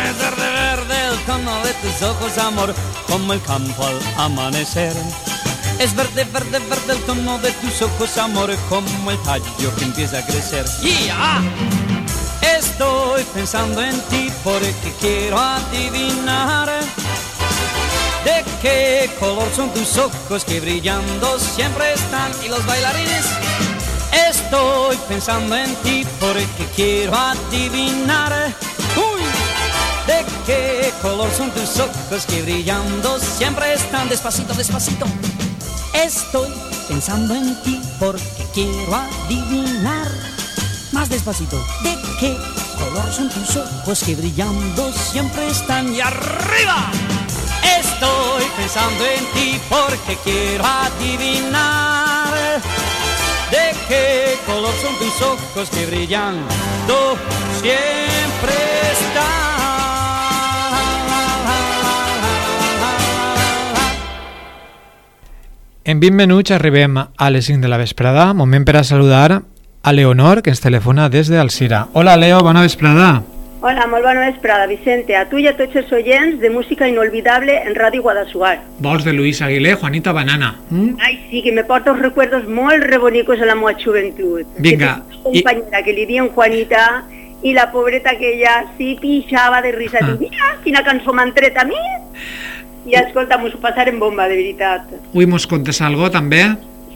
Es verde, verde el tono de tus ojos, amor, como el campo al amanecer. Es verde, verde, verde el tono de tus ojos, amor, como el tallo que empieza a crecer. ¡Yeah! Estoy pensando en ti porque quiero adivinar de qué color son tus ojos que brillando siempre están y los bailarines. Estoy pensando en ti porque quiero adivinar uy, de qué color son tus ojos que brillando siempre están despacito, despacito. Estoy pensando en ti porque quiero adivinar más despacito. ¿De qué color son tus ojos que brillando siempre están y arriba? Estoy pensando en ti porque quiero adivinar de qué color son tus ojos que brillando siempre están. En 20 minuts arribem a les 5 de la vesprada, moment per a saludar a Leonor, que ens telefona des d'Alcira. Hola, Leo, bona vesprada. Hola, molt bona vesprada, Vicente. A tu i a tots els oients de Música Inolvidable en Ràdio Guadassuar. Vols de Luis Aguilé, Juanita Banana. Mm? Ai, sí, que me porta uns recuerdos molt rebonicos a la meva joventut. Vinga, Que una compañera que li diuen Juanita i la pobreta aquella sí pixava de risa. Ah. Mira, quina cançó m'han tret a mi. I escolta, m'ho passarem bomba, de veritat. Avui mos contes algo també?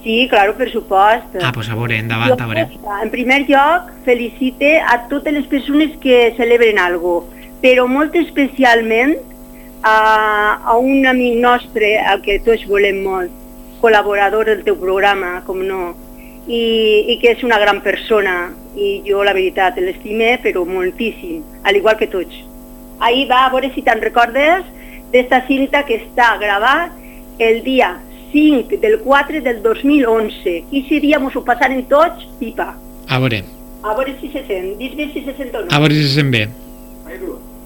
Sí, claro, per supost. Ah, pues a veure, endavant, a veure. En primer lloc, felicite a totes les persones que celebren algo, però molt especialment a, a un amic nostre, al que tots volem molt, col·laborador del teu programa, com no, i, i que és una gran persona, i jo la veritat l'estimé, però moltíssim, al igual que tots. Ahir va, a veure si te'n recordes, d'esta cinta que està gravat el dia 5 del 4 del 2011. I si dia mos ho passaren tots, pipa. A veure, A veure si se sent. Dis-me si se sent o no. a veure si se sent bé.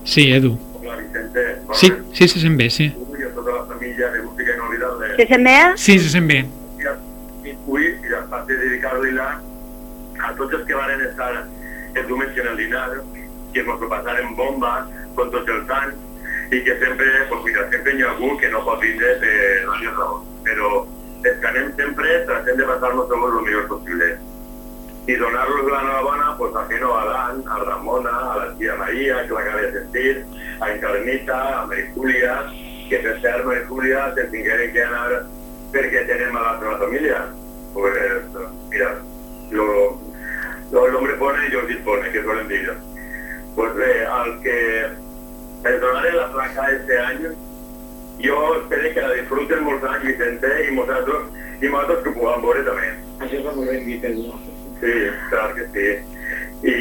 Sí, Edu. Hola, Vicente. Sí, sí, se sent bé, sí. Uy, a toda la familia de Inolvidable. Se sent bé? Sí, se sent bé. Uy, y ya está. tots els que van estar el diumenge en el dinar, que ens ho passaren bomba con tots els anys, i que sempre, pues mira, sempre hi ha algú que no pot vindre per diverses raons, però els que de passar-nos el millor possible. Y donar-los la enhorabona pues, a Geno Adán, a Ramona, a la tía María, que l'acaba de sentir, a Encarnita, a Mericúlia, que per cert Mericúlia se tingueren que anar perquè tenem a la seva família. Pues, mira, el hombre pone y Dios dispone, que suelen dir. Pues bé, al que les donaré la placa este año, jo espero que la disfruten molts anys, Vicente, i vosaltres, i vosaltres que puguem veure també. Això és molt ben dit, no? Sí, clar que sí. I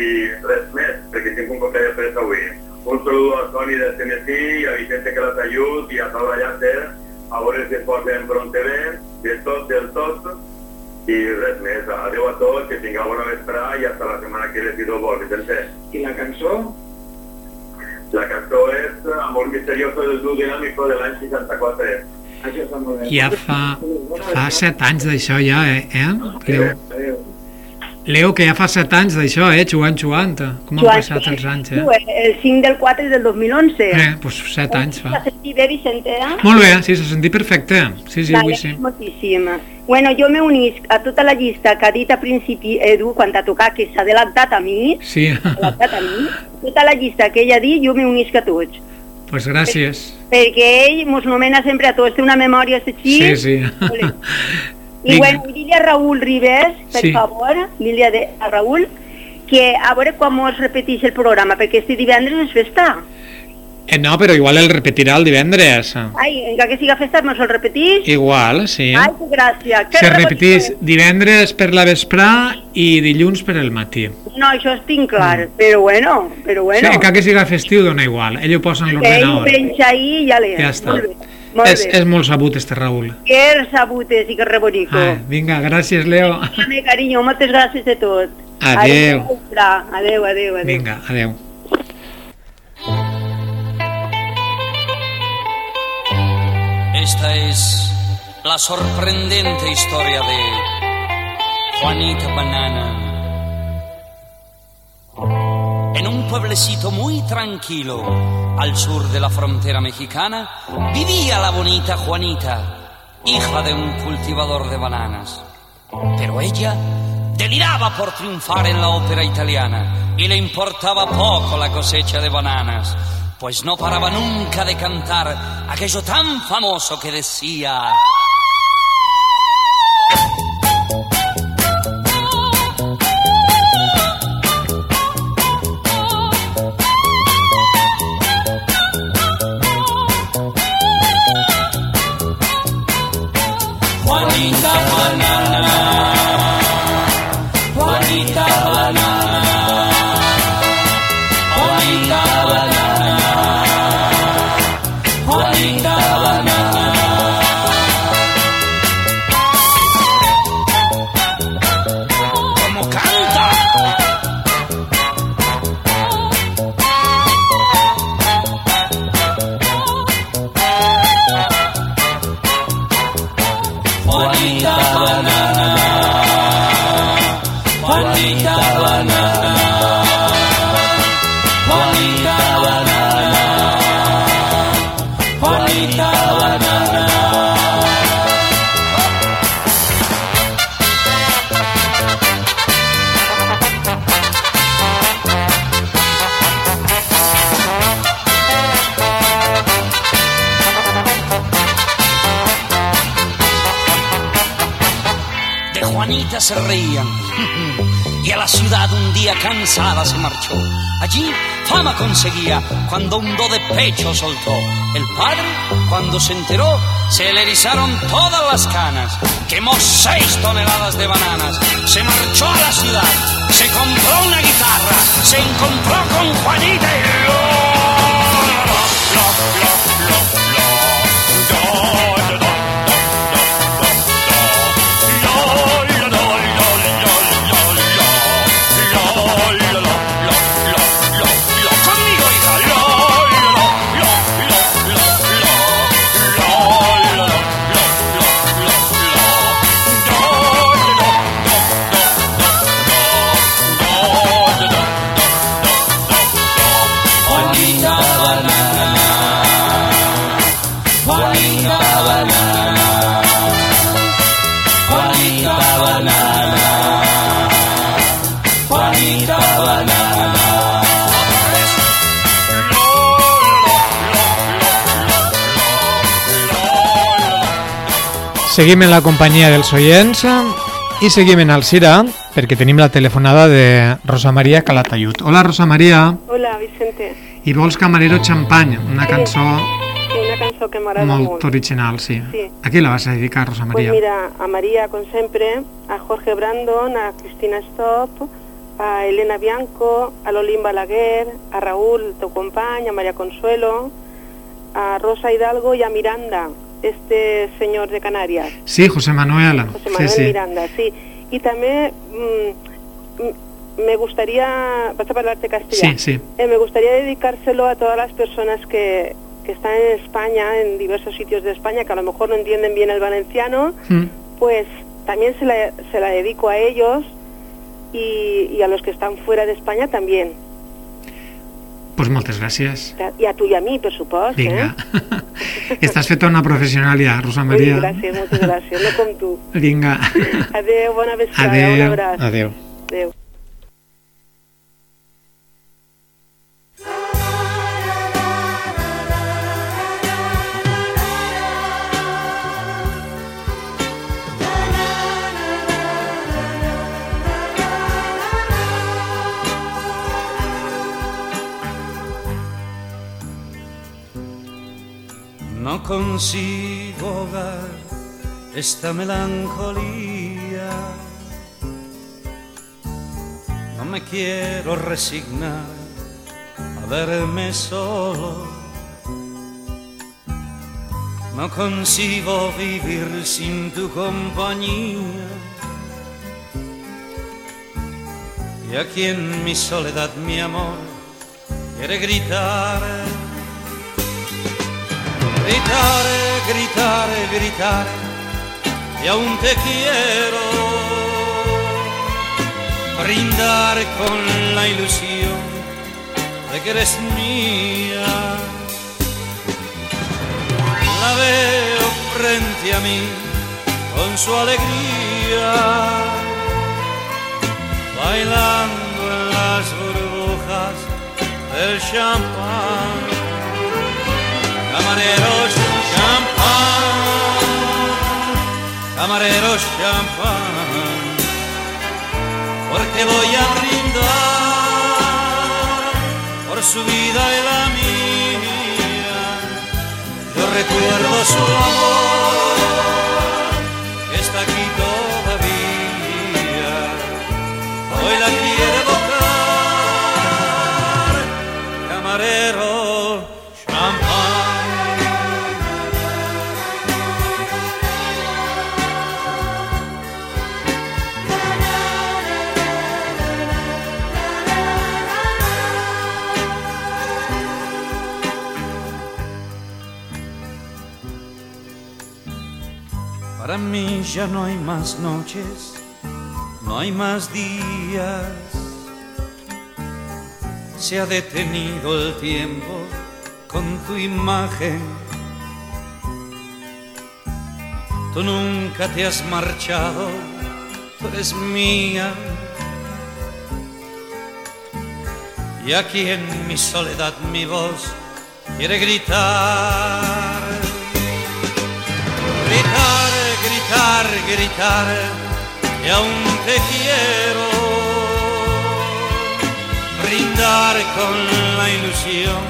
res més, perquè tinc un cop de pressa avui. Un saludo a Toni de i a Vicente que les ajut i a Salva Llàcer, a veure si es posen pronte bé, de tot, del tot, i res més. Adéu a tots, que tingueu bona vesprà i hasta la setmana que ve, si vol, Vicente. I la cançó? La cançó és Amor misterioso del dúo dinámico de l'any 64. Això està molt bé. Ja fa, fa set anys d'això ja, eh? eh? Leo, Adéu. Leo, que ja fa set anys d'això, eh? Jugant, jugant. Com han passat els anys, eh? El 5 del 4 del 2011. Eh, doncs set anys fa. ¿S'ha sentit bé, Vicente? eh? Molt bé, sí, s'ha sentit perfecte. Sí, sí, avui sí. Moltíssim. Bueno, jo me unisc a tota la llista que ha dit a principi Edu quan t'ha tocat, que s'ha adelantat a mi, Sí, adelantat a mi, tota la llista que ell ha dit, jo me unisc a tots. pues gràcies. Perquè ell mos nomena sempre a tots, té una memòria així. Sí, sí. [LAUGHS] I bueno, Lília Raül Ribes, per Sí. favor, Lília de a Raül, que a veure quan mos repeteix el programa, perquè este divendres és festa. Eh, no, però igual el repetirà el divendres. Ai, encara que siga festa, mos el repeteix? Igual, sí. Ai, que gràcia. Que Se repetís divendres per la vesprà i dilluns per el matí. No, això ho tinc clar, però bueno, però Sí, bueno. encara que siga festiu dona igual, ell ho posa en que ell l'ordenador. penja ahí i ja l'he. Ja està. Molt bé, molt És, bé. és molt sabut este Raül. Que sabutes i que rebonico. Ah, vinga, gràcies Leo. Dame, carinyo, moltes gràcies de tot. Adeu. Adeu, adeu, adeu. Vinga, adeu. Esta es la sorprendente historia de Juanita Banana. En un pueblecito muy tranquilo al sur de la frontera mexicana vivía la bonita Juanita, hija de un cultivador de bananas. Pero ella deliraba por triunfar en la ópera italiana y le importaba poco la cosecha de bananas, pues no paraba nunca de cantar aquello tan famoso que decía... se reían [LAUGHS] y a la ciudad un día cansada se marchó. Allí fama conseguía cuando un do de pecho soltó. El padre, cuando se enteró, se le erizaron todas las canas. Quemó seis toneladas de bananas. Se marchó a la ciudad, se compró una guitarra, se encontró con Juanita y lo, lo, lo, lo, lo, Seguim en la companyia dels oients i seguim en Alcira perquè tenim la telefonada de Rosa Maria Calatayud. Hola, Rosa Maria. Hola, Vicente. I vols Camarero Champagne, una cançó Sí, una cançó que m'agrada molt molt. original, sí. Sí. A qui la vas a dedicar, Rosa Pues Maria? mira, a María, con siempre, a Jorge Brandon, a Cristina Stop, a Elena Bianco, a Lolín Balaguer, a Raúl, tu company, a María Consuelo, a Rosa Hidalgo y a Miranda, este señor de Canarias. Sí, José Manuel. José Manuel sí, sí. Miranda, sí. Y también mm, mm, me gustaría, vas a hablarte castellano. Sí, sí. Eh, me gustaría dedicárselo a todas las personas que, que están en España, en diversos sitios de España, que a lo mejor no entienden bien el valenciano, Mm. pues también se la, se la dedico a ellos y, y a los que están fuera de España también. Pues moltes gràcies. Y a tú y a mí, por supuesto. Vinga. ¿eh? [LAUGHS] Estàs feta una professional ja, Rosa Uy, Maria. gracias, muchas gracias. No com tu. Vinga. Adeu, bona vesprada, un Adeu. abraç. Adeu. Adeu. Consigo ahogar esta melancolía. No me quiero resignar a verme solo. No consigo vivir sin tu compañía. Y aquí en mi soledad mi amor quiere gritar gritar, gritar, gritar, y aún te quiero brindar con la ilusión de que eres mía. La veo frente a mí con su alegría, bailando en las burbujas del champán camarero champán, camarero champán, porque voy a brindar por su vida y la mía. Yo recuerdo su amor, que está aquí todavía, hoy la quiere mí ya no hay más noches, no hay más días. Se ha detenido el tiempo con tu imagen. Tú nunca te has marchado, tú eres mía. Y aquí en mi soledad mi voz quiere gritar gritar, gritar, gritar, y aún te quiero brindar con la ilusión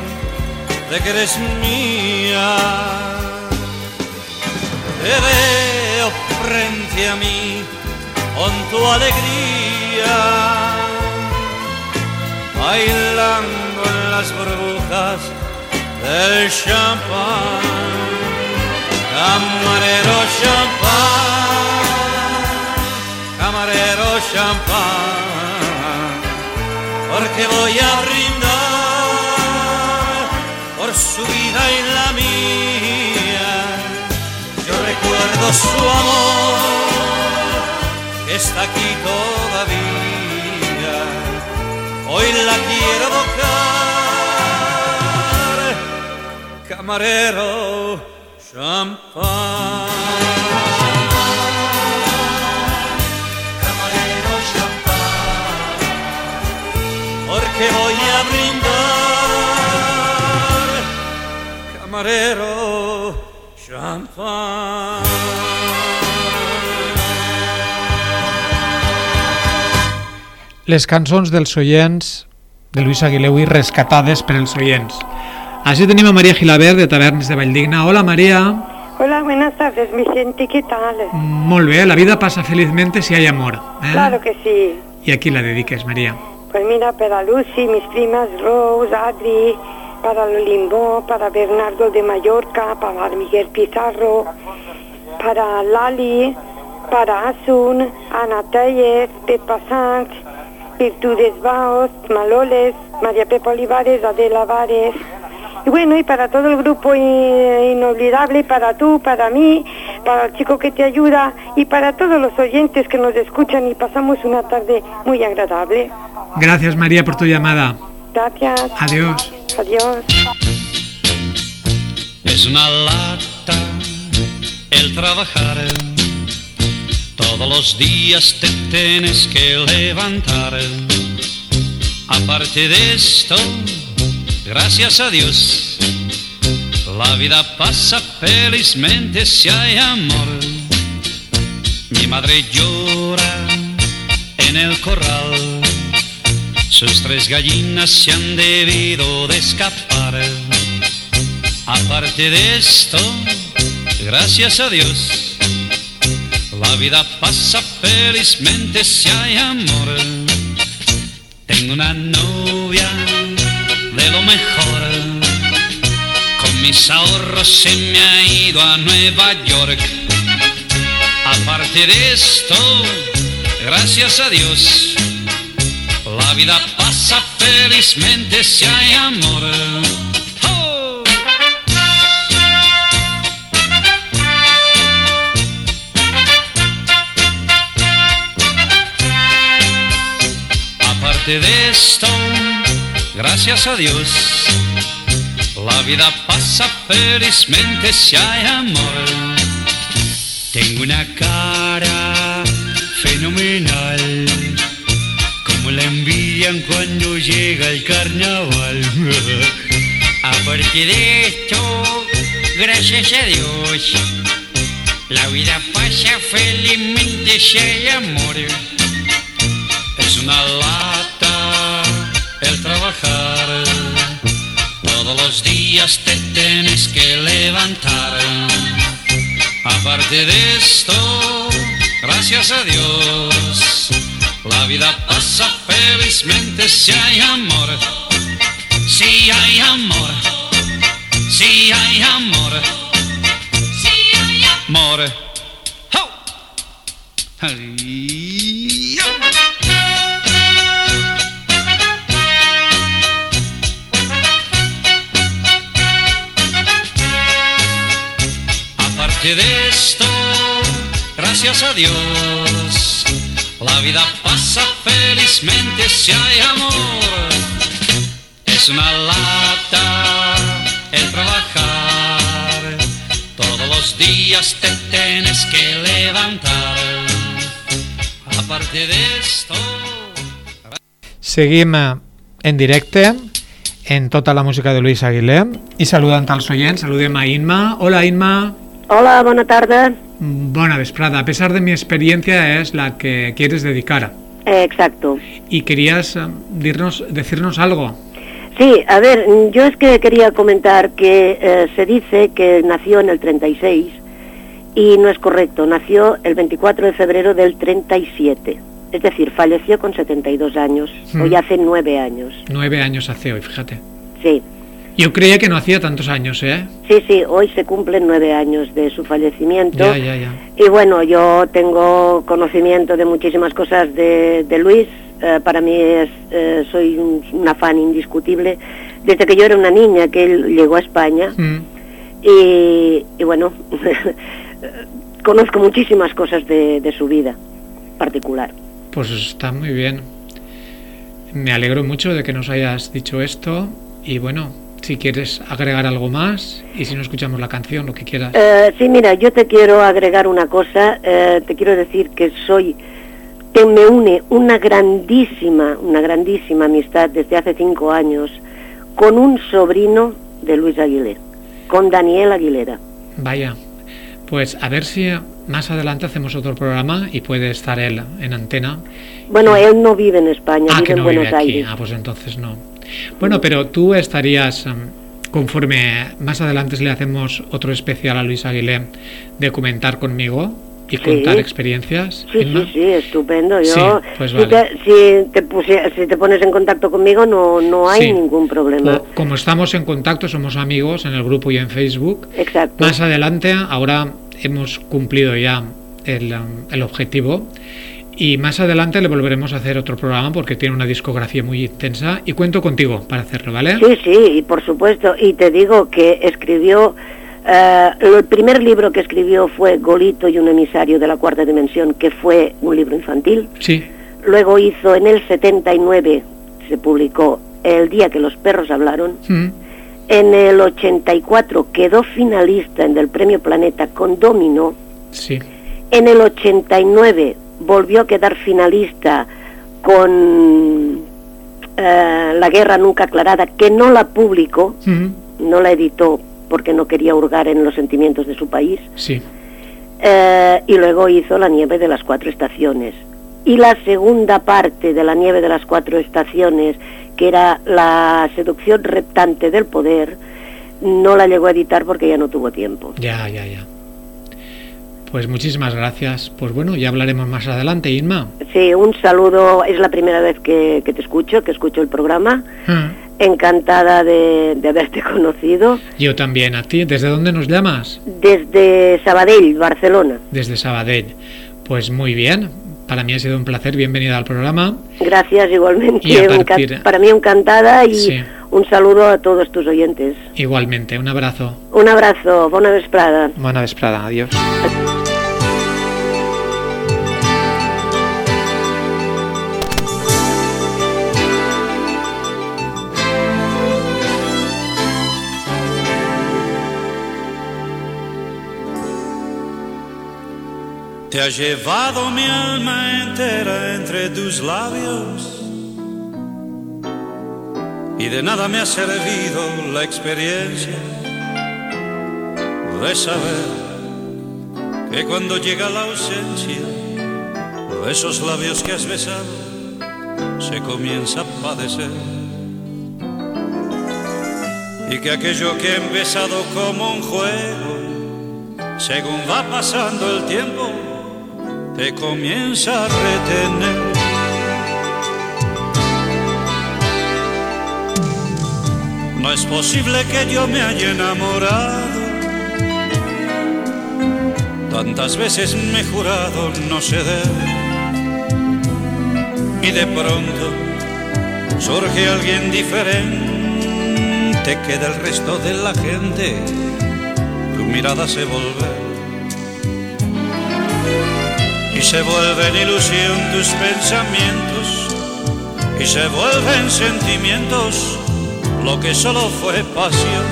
de que eres mía. Te veo frente a mí con tu alegría, bailando en las burbujas del champán. Camarero champán, camarero champán, porque voy a brindar por su vida y la mía. Yo recuerdo su amor, que está aquí todavía. Hoy la quiero evocar, camarero que voy a brindar, camarero champán. Les cançons dels oients de Luis Aguileu i rescatades per els oients. Així tenim a Maria Gilabert de Tavernes de Valldigna. Hola Maria. Hola, buenas tardes, Vicente, ¿qué tal? Molt bé, la vida pasa felizmente si hay amor. ¿eh? Claro que sí. ¿Y a quién la dediques, María? Pues mira, para Lucy, mis primas Rose, Adri, para Lolimbo, para Bernardo de Mallorca, para Miguel Pizarro, para Lali, para Asun, Ana Tellez, Pepa Sanz, Virtudes Baos, Maloles, María Pepa Olivares, Adela Vares. Y bueno, y para todo el grupo inolvidable, para tú, para mí, para el chico que te ayuda y para todos los oyentes que nos escuchan y pasamos una tarde muy agradable. Gracias María por tu llamada. Gracias. Adiós. Adiós. Es una lata el trabajar. Todos los días te tienes que levantar. Aparte de esto, gracias a Dios, la vida pasa felizmente si hay amor. Mi madre llora en el corral. Sus tres gallinas se han debido de escapar. Aparte de esto, gracias a Dios, la vida pasa felizmente si hay amor. Tengo una novia de lo mejor. Con mis ahorros se me ha ido a Nueva York. Aparte de esto, gracias a Dios, la vida pasa felizmente si hay amor. ¡Oh! Aparte de esto, gracias a Dios, la vida pasa felizmente si hay amor. Tengo una cara fenomenal, como la envían cuando llega el carnaval. [LAUGHS] Aparte de esto, gracias a Dios, la vida pasa felizmente si hay amor. Es una Todos los días te tienes que levantar. Aparte de esto, gracias a Dios, la vida pasa felizmente si hay amor. Si hay amor. Si hay amor. Si hay amor. ¡Ho! Ay, Aparte de esto, gracias a Dios, la vida pasa felizmente si hay amor. Es una lata el trabajar, todos los días te tienes que levantar. Aparte de esto... Seguim eh, en directe en tota la música de Luis Aguilé i saludant als oients, saludem a Inma. Hola Inma, Hola, bona tarda. buena vesprada. A pesar de mi experiencia es la que quieres dedicar Eh, exacto. y querías eh, dirnos, decirnos algo. Sí, a ver, yo es que quería comentar que eh, se dice que nació en el 36 y no es correcto, nació el 24 de febrero del 37. Es decir, falleció con 72 años, Mm. hoy hace nueve años. Nueve años hace hoy, fíjate. Sí, Yo creía que no hacía tantos años, ¿eh? sí, sí, hoy se cumplen nueve años de su fallecimiento. Ya, ya, ya. Y bueno, yo tengo conocimiento de muchísimas cosas de, de Luis. Eh, para mí es, eh, soy un- una fan indiscutible. Desde que yo era una niña que él llegó a España. Mm. Y, y bueno, [LAUGHS] conozco muchísimas cosas de, de su vida particular. Pues está muy bien. Me alegro mucho de que nos hayas dicho esto y bueno, si quieres agregar algo más y si no escuchamos la canción, lo que quieras. Eh, sí, mira, yo te quiero agregar una cosa. eh, te quiero decir que soy, que me une una grandísima, una grandísima amistad desde hace cinco años con un sobrino de Luis Aguilera, con Daniel Aguilera. Vaya, pues a ver si más adelante hacemos otro programa y puede estar él en antena. Bueno, él no vive en España, Ah, vive que en no Buenos vive aquí. Aires. Ah, pues entonces no. Bueno, pero tú estarías, em, conforme más adelante le hacemos otro especial a Luis Aguilé de comentar conmigo y Sí. contar experiencias. Sí, Inma? sí, sí, estupendo. Yo, Sí, pues si, te, si, te puse- si te pones en contacto conmigo no, no hay Sí. ningún problema. O- como estamos en contacto, somos amigos en el grupo y en Facebook. Exacto. Más adelante, ahora hemos cumplido ya el, um, el objetivo y más adelante le volveremos a hacer otro programa porque tiene una discografía muy intensa y cuento contigo para hacerlo, ¿vale? Sí, sí, y por supuesto. Y te digo que escribió, eh, el primer libro que escribió fue Golito y un emisario de la cuarta dimensión, que fue un libro infantil. Sí. Luego hizo en el 79, se publicó El día que los perros hablaron. Mm, En el 84 quedó finalista en el Premio Planeta con Domino. Sí. En el 89 volvió a quedar finalista con eh, La Guerra Nunca Aclarada, que no la publicó, no la editó porque no quería hurgar en los sentimientos de su país. Sí. Eh, y luego hizo La Nieve de las Cuatro Estaciones. Y la segunda parte de La Nieve de las Cuatro Estaciones, que era La Seducción Reptante del Poder, no la llegó a editar porque ya no tuvo tiempo. Ya, ya, ya. Pues muchísimas gracias. Pues bueno, ya hablaremos más adelante, Inma. Sí, un saludo, es la primera vez que, que te escucho, que escucho el programa. Mm, Encantada de, de haberte [LAUGHS] conocido. Yo también a ti. ¿Desde dónde nos llamas? Desde Sabadell, Barcelona. Desde Sabadell. Pues muy bien. Para mí ha sido un placer. Bienvenida al programa. Gracias igualmente. Y partir- Para mí encantada y Sí. un saludo a todos tus oyentes. Igualmente, un abrazo. Un abrazo, bona vesprada. Buena vesprada, adiós. Te has llevado mi alma entera entre tus labios. Y de nada me ha servido la experiencia de saber que cuando llega la ausencia esos labios que has besado se comienza a padecer. Y que aquello que he empezado como un juego según va pasando el tiempo te comienza a retener. No es posible que yo me haya enamorado. Tantas veces me he jurado no ceder. Y de pronto surge alguien diferente que del resto de la gente tu mirada se vuelve y se vuelven ilusión tus pensamientos y se vuelven sentimientos lo que solo fue pasión.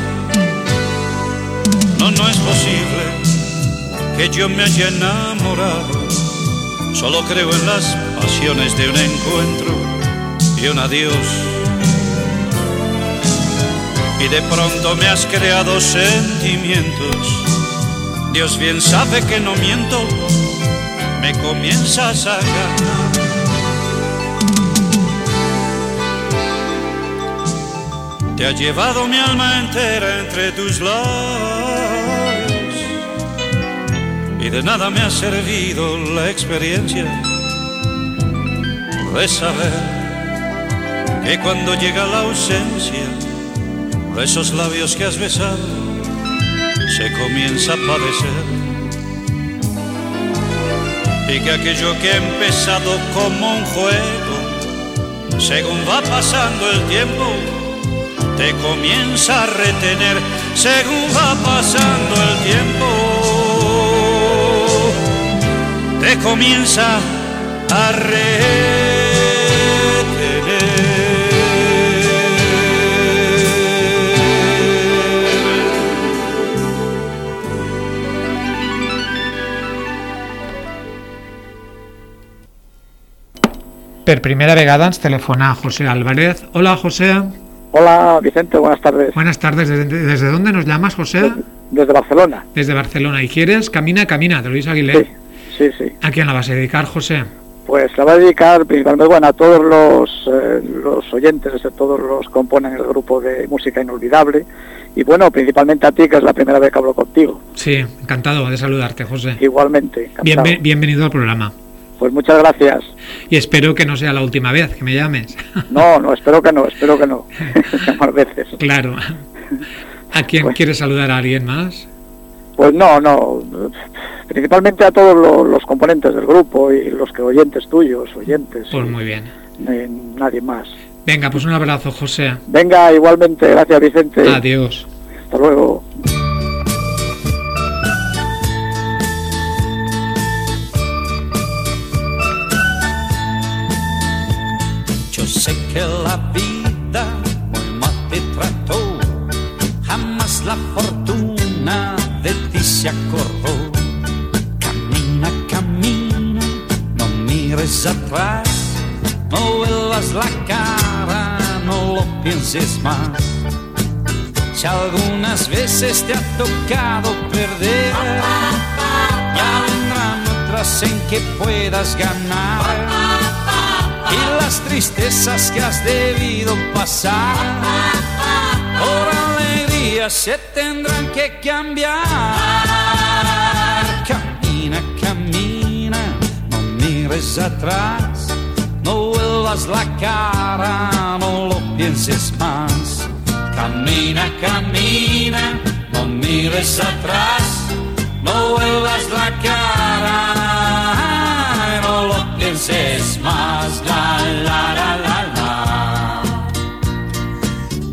No, no es posible que yo me haya enamorado, solo creo en las pasiones de un encuentro y un adiós. Y de pronto me has creado sentimientos, Dios bien sabe que no miento, me comienzas a ganar. Te ha llevado mi alma entera entre tus labios y de nada me ha servido la experiencia de saber que cuando llega la ausencia de esos labios que has besado se comienza a padecer y que aquello que ha empezado como un juego, según va pasando el tiempo, te comienza a retener, según va pasando el tiempo, te comienza a retener. Per primera vegada ens telefona José Álvarez. Hola, José. Hola Vicente, buenas tardes. Buenas tardes. ¿Desde, desde dónde nos llamas, José? Desde Barcelona. Desde Barcelona. ¿Y quieres Camina, Camina, de Luis Aguilé? Sí, sí. ¿A quién la vas a dedicar, José? Pues la va a dedicar principalmente bueno, a todos los, eh, los oyentes, a todos los que componen el grupo de música inolvidable. Y bueno, principalmente a ti, que es la primera vez que hablo contigo. Sí, encantado de saludarte, José. Igualmente. Bienve- bienvenido al programa. Pues muchas gracias. Y espero que no sea la última vez que me llames. No, no, espero que no, espero que no. [LAUGHS] Más veces. Claro. ¿A quién quieres saludar? ¿A alguien más? Pues no, no. Principalmente a todos lo- los, componentes del grupo y los que oyentes tuyos, oyentes. Pues muy bien. ni- nadie más. Venga, pues un abrazo, José. Venga, igualmente, gracias Vicente. Adiós. Hasta luego. La vida muy mal te trató, jamás la fortuna de ti se acordó. Camina, camina, no mires atrás, no vuelvas la cara, no lo pienses más. Si algunas veces te ha tocado perder, ya vendrán otras en que puedas ganar y las tristezas que has debido pasar por alegría se tendrán que cambiar. Camina, camina, no mires atrás, no vuelvas la cara, no lo pienses más. Camina, camina, no mires atrás, no vuelvas la cara, pienses más. La la la la la.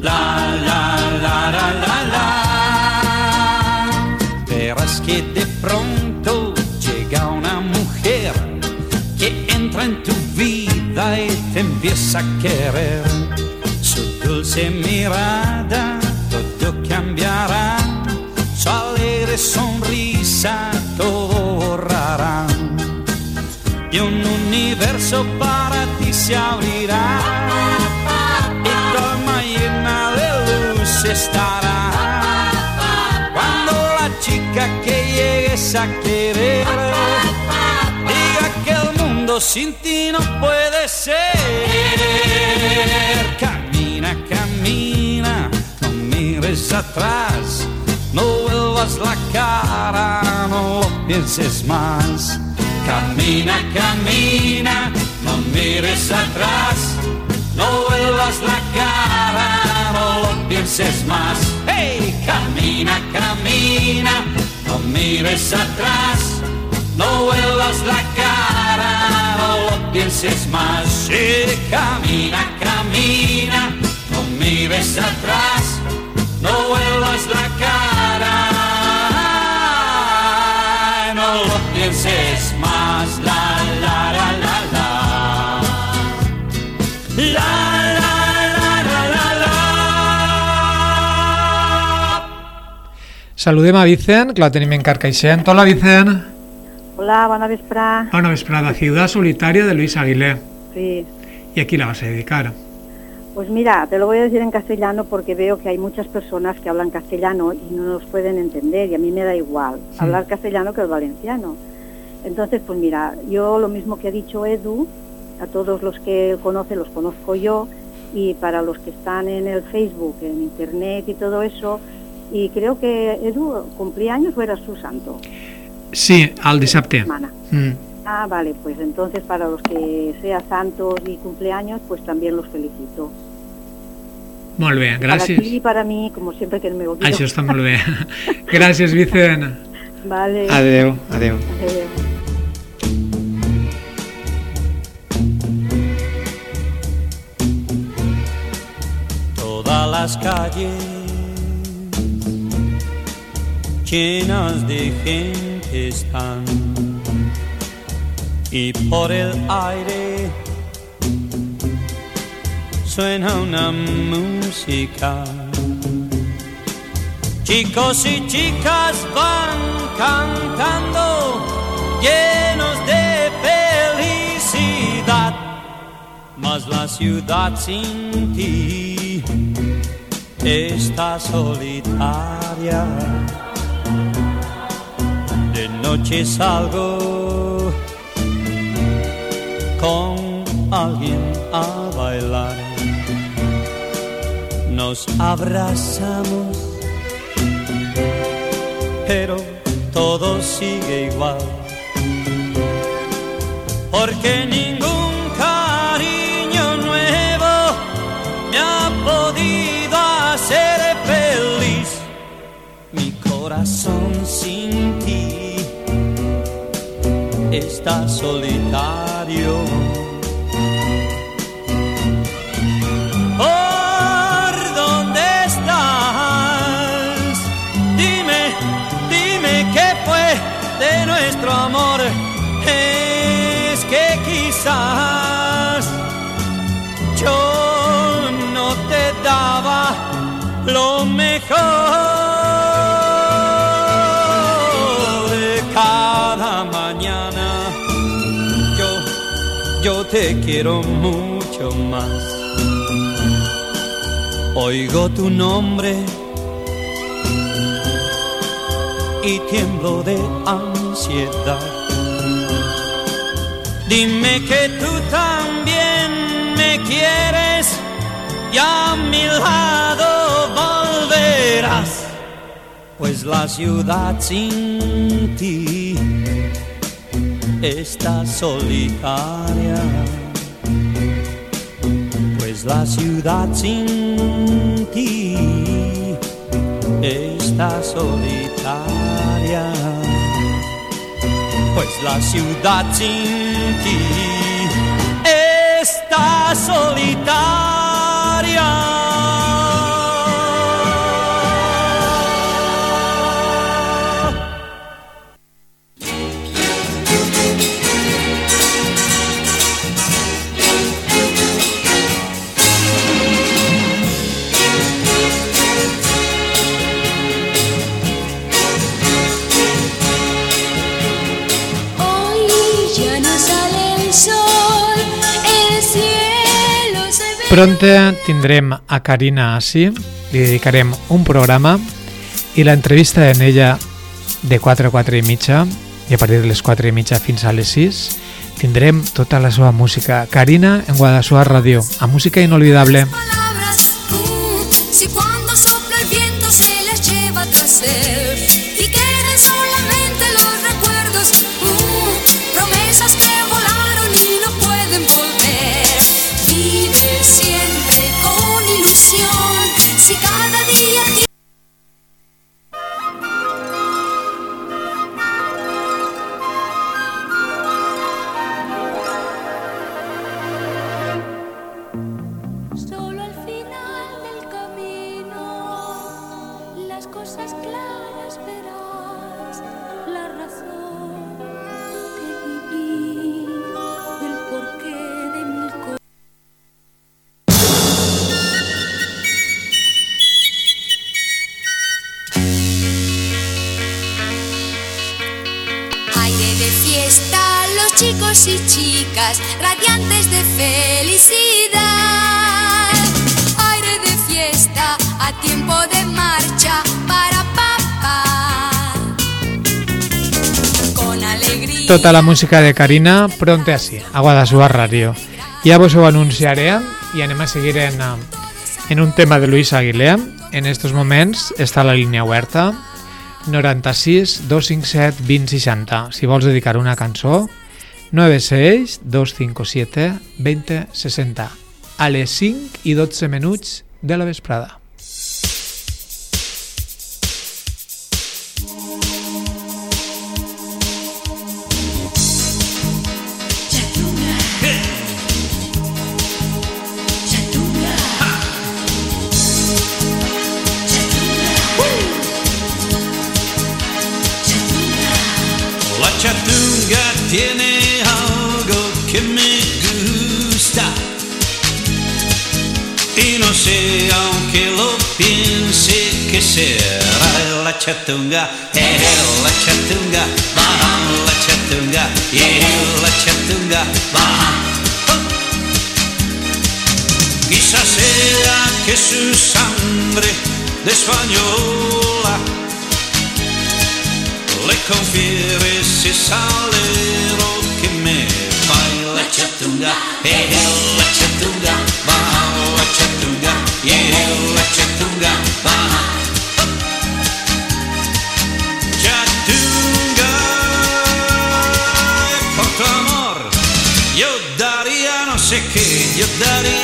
La la la la la la. Verás que de pronto llega una mujer que entra en tu vida y te empieza a querer. Su dulce mirada todo cambiará, su alegre sonrisa universo para ti se abrirá. Y tu alma llena de luz estará. Cuando la chica que llegues a querer diga que el mundo sin ti no puede ser. Camina camina no mires atrás. No vuelvas la cara no lo pienses más Camina, camina, no mires atrás, no vuelvas la cara, no lo pienses más. Hey, camina, camina, no mires atrás, no vuelvas la cara, no lo pienses más. Sí, camina, camina, no mires atrás, no vuelvas la cara, no lo pienses más. Saludem a Vicent, que la tenim en Carcaixent. Hola, Vicent. Hola, bona vesprada. Bona vesprada. Ciudad Solitaria de Luis Aguilé. Sí, ¿Y a quién la vas a dedicar? pues mira, te lo voy a decir en castellano porque veo que hay muchas personas que hablan castellano y no nos pueden entender y a mí me da igual hablar castellano que el valenciano. Entonces, pues mira, yo lo mismo que ha dicho Edu, a todos los que conoce los conozco yo y para los que están en el Facebook, en Internet y todo eso, y creo que Edu cumplía años o era su santo. Sí, al dissabte. Mm. Ah, vale, pues entonces para los que sea santos y cumpleaños, pues también los felicito. Molt bé, Para gràcies. ti y para mí, como siempre que me olvido. Això està molt bé. [LAUGHS] gràcies, Vicent. Vale. Adeu, adeu. Adeu. Todas las calles llenas de gente están y por el aire suena una música. Chicos y chicas van cantando llenos de felicidad, mas la ciudad sin ti está solitaria. Noche salgo con alguien a bailar. Nos abrazamos, pero todo sigue igual. Porque ningún cariño nuevo me ha podido hacer feliz. Mi corazón sin ti está solitario. ¿Por dónde estás? Dime, dime qué fue de nuestro amor. Es que quizás yo no te daba lo mejor. Mañana yo, yo te quiero mucho más. Oigo tu nombre y tiemblo de ansiedad. Dime que tú también me quieres y a mi lado volverás. Pues la ciudad sin ti está solitaria. Pues la ciudad sin ti está solitaria. Pues la ciudad sin ti está solitaria. Pronte tindrem a Karina Assi, li dedicarem un programa i l'entrevista en ella de 4 a 4 i mitja i a partir de les 4 i mitja fins a les 6 tindrem tota la seva música. Karina en Guadassuar Ràdio, a música inolvidable. Si cuando sopla Tota la música de Karina pronte així, a Guadassuar Ràdio. Ja vos ho anunciaré i anem a eh, en un tema de Luis Aguilé. En estos moments està la línia oberta 96 257 2060. Si vols dedicar una cançó, 96 257 2060. A les 5 i 12 minuts de la vesprada. çatınga, ehella çatınga, bahanla çatınga, yehella çatınga, bahan. Quizás sea que su sangre de española le confiere ese salero que me baila chatunga, ehella chatunga, bahanla chatunga, yehella chatunga, bahan. Your dirty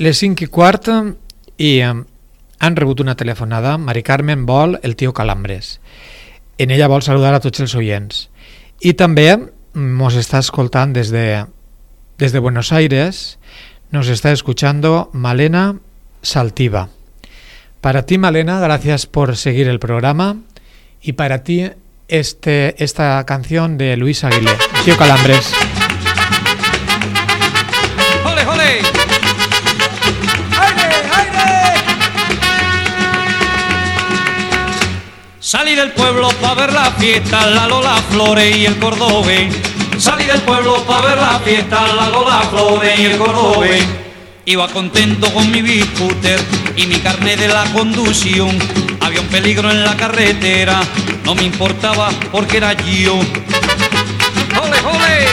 Les 5 i quart i eh, han rebut una telefonada. Mari Carmen vol el tio Calambres. En ella vol saludar a tots els oients. I també nos està escoltant des de, des de Buenos Aires, nos está escuchando Malena Saltiva. Para ti, Malena, gracias por seguir el programa. Y para ti, este, esta canción de Luis Aguilé, Tío Calambres. Salí del pueblo pa' ver la fiesta, la Lola Flores y el Cordobé. Salí del pueblo pa' ver la fiesta, la Lola Flores y el Cordobé. Iba contento con mi scooter y mi carnet de la conducción. Había un peligro en la carretera, no me importaba porque era yo. ¡Jole, jole!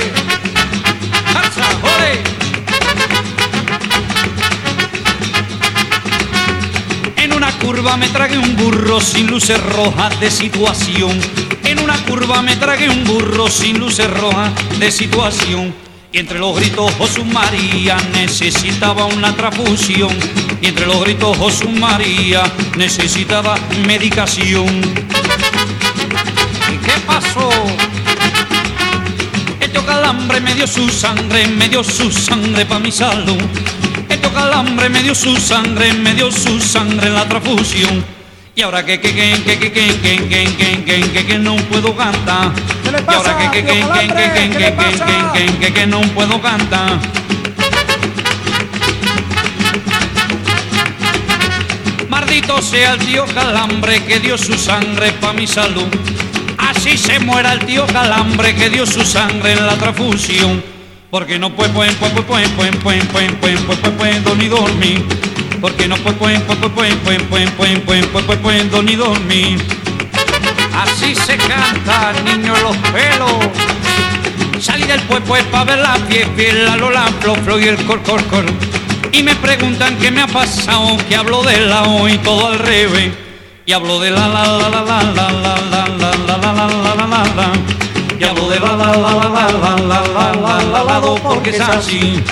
¡Alza, jole! Curva me tragué un burro sin luces rojas de situación. En una curva me tragué un burro sin luces rojas de situación. Y entre los gritos Josu María necesitaba una transfusión. Y entre los gritos Josu María necesitaba medicación. ¿Y qué pasó? Este calambre me dio su sangre, me dio su sangre pa' mi salud. Este calambre me dio su sangre, me dio su sangre en la transfusión. Y ahora que que que que que que que que que que que que no puedo cantar. Y ahora que que que que que que que que que que que no puedo cantar. Maldito sea el tío Calambre que dio su sangre pa' mi salud. Así se muera el tío Calambre que dio su sangre en la transfusión. Porque no puedo, pueden, pueden, pueden, pueden, pueden, pueden, pueden, pueden, pueden, ni dormir. Porque no pueden, pueden, pueden, pueden, pueden, pueden, pueden, pueden, pueden, pueden, ni dormir. Así se canta, niño, los pelos. Salí del pueblo para ver la piel, piel, la lola, flo, y el cor, cor, cor. Y me preguntan qué me ha pasado, que hablo de la O y todo al revés. Y hablo de la la la la la la la la la la la la la la la hablo de la la la la la la la la la la la do porque es así.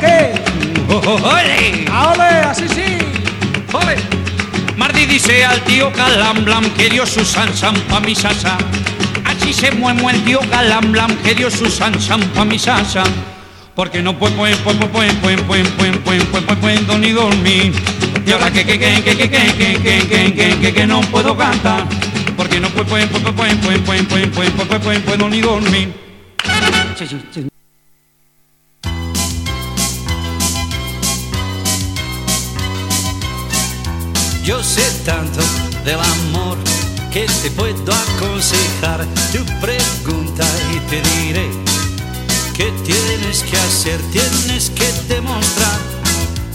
¿Qué? ¡Ole! ¡Ole! Así sí. ¡Ole! Mardi dice al tío Calamblam que dio su sansan pa' mi sasa. Así se mueve el tío Calamblam que dio su sansan pa' mi sasa. Porque no puedo, puedo, puedo, puedo, puedo, puedo, puedo, puedo, puedo, puedo ni dormir. Y ahora que que que que que que que que que que que, que no puedo cantar, porque no puedo puedo puedo puedo puedo puedo puedo puedo puedo ni dormir. Yo sé tanto del amor que te puedo aconsejar. Tu pregunta y te diré qué tienes que hacer, tienes que demostrar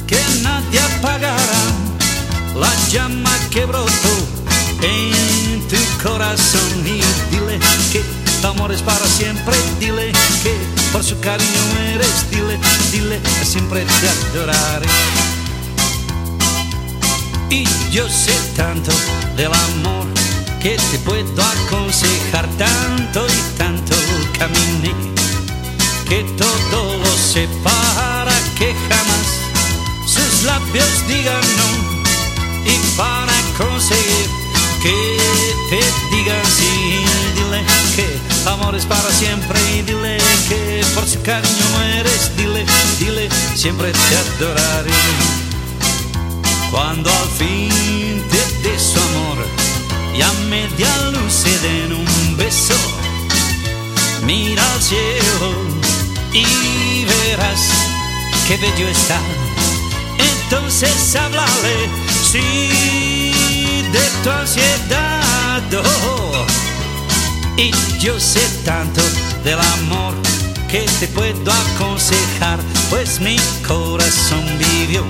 que nadie apagará la llama que brotó en tu corazón. Y dile que tu amor es para siempre, dile que por su cariño eres, dile, dile que siempre te adoraré. Y yo sé tanto del amor que te puedo aconsejar tanto y tanto. Caminé que todo lo jamás sus labios digan no y para conseguir que te digan sí. Dile que amor es para siempre y dile que por su cariño mueres. Dile dile siempre te adoraré. Cuando al fin te dé su amor y a media luz se den un beso, mira al cielo y verás qué bello está. Entonces háblale, sí, de tu ansiedad. oh. Y yo sé tanto del amor que te puedo aconsejar, pues mi corazón vivió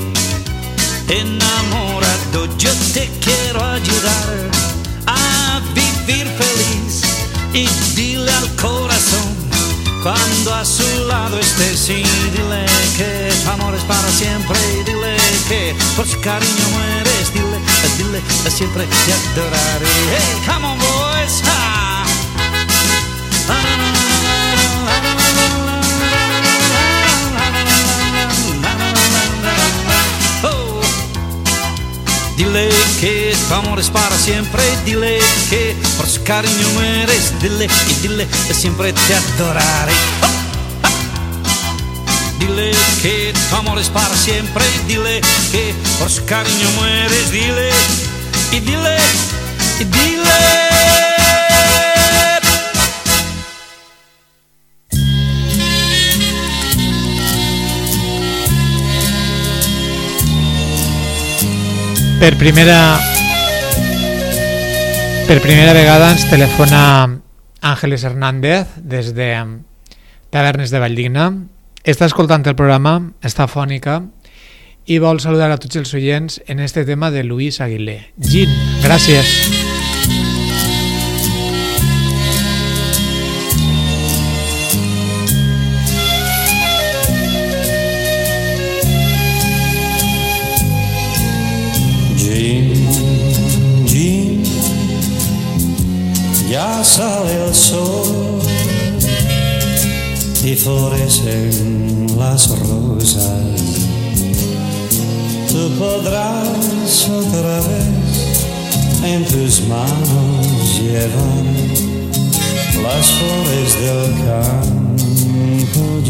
enamorado, yo te quiero ayudar a vivir feliz y dile al corazón cuando a su lado estés y dile que tu amor es para siempre y dile que por su cariño mueres, dile, dile siempre te adoraré. Hey, come on boys, ha. Dile que tu amor es para siempre, dile que por su cariño mueres, dile y dile que siempre te adoraré. Oh, ah. Dile que tu amor es para siempre, dile que por su cariño mueres, dile y dile y dile. Per primera per primera vegada ens telefona Àngeles Hernández des de Tavernes de Valldigna. Està escoltant el programa, està fònica i vol saludar a tots els oients en este tema de Luis Aguilé. Gin, gràcies. Jim, y florecen las rosas. Tú podrás otra vez en tus manos llevar las flores del campo,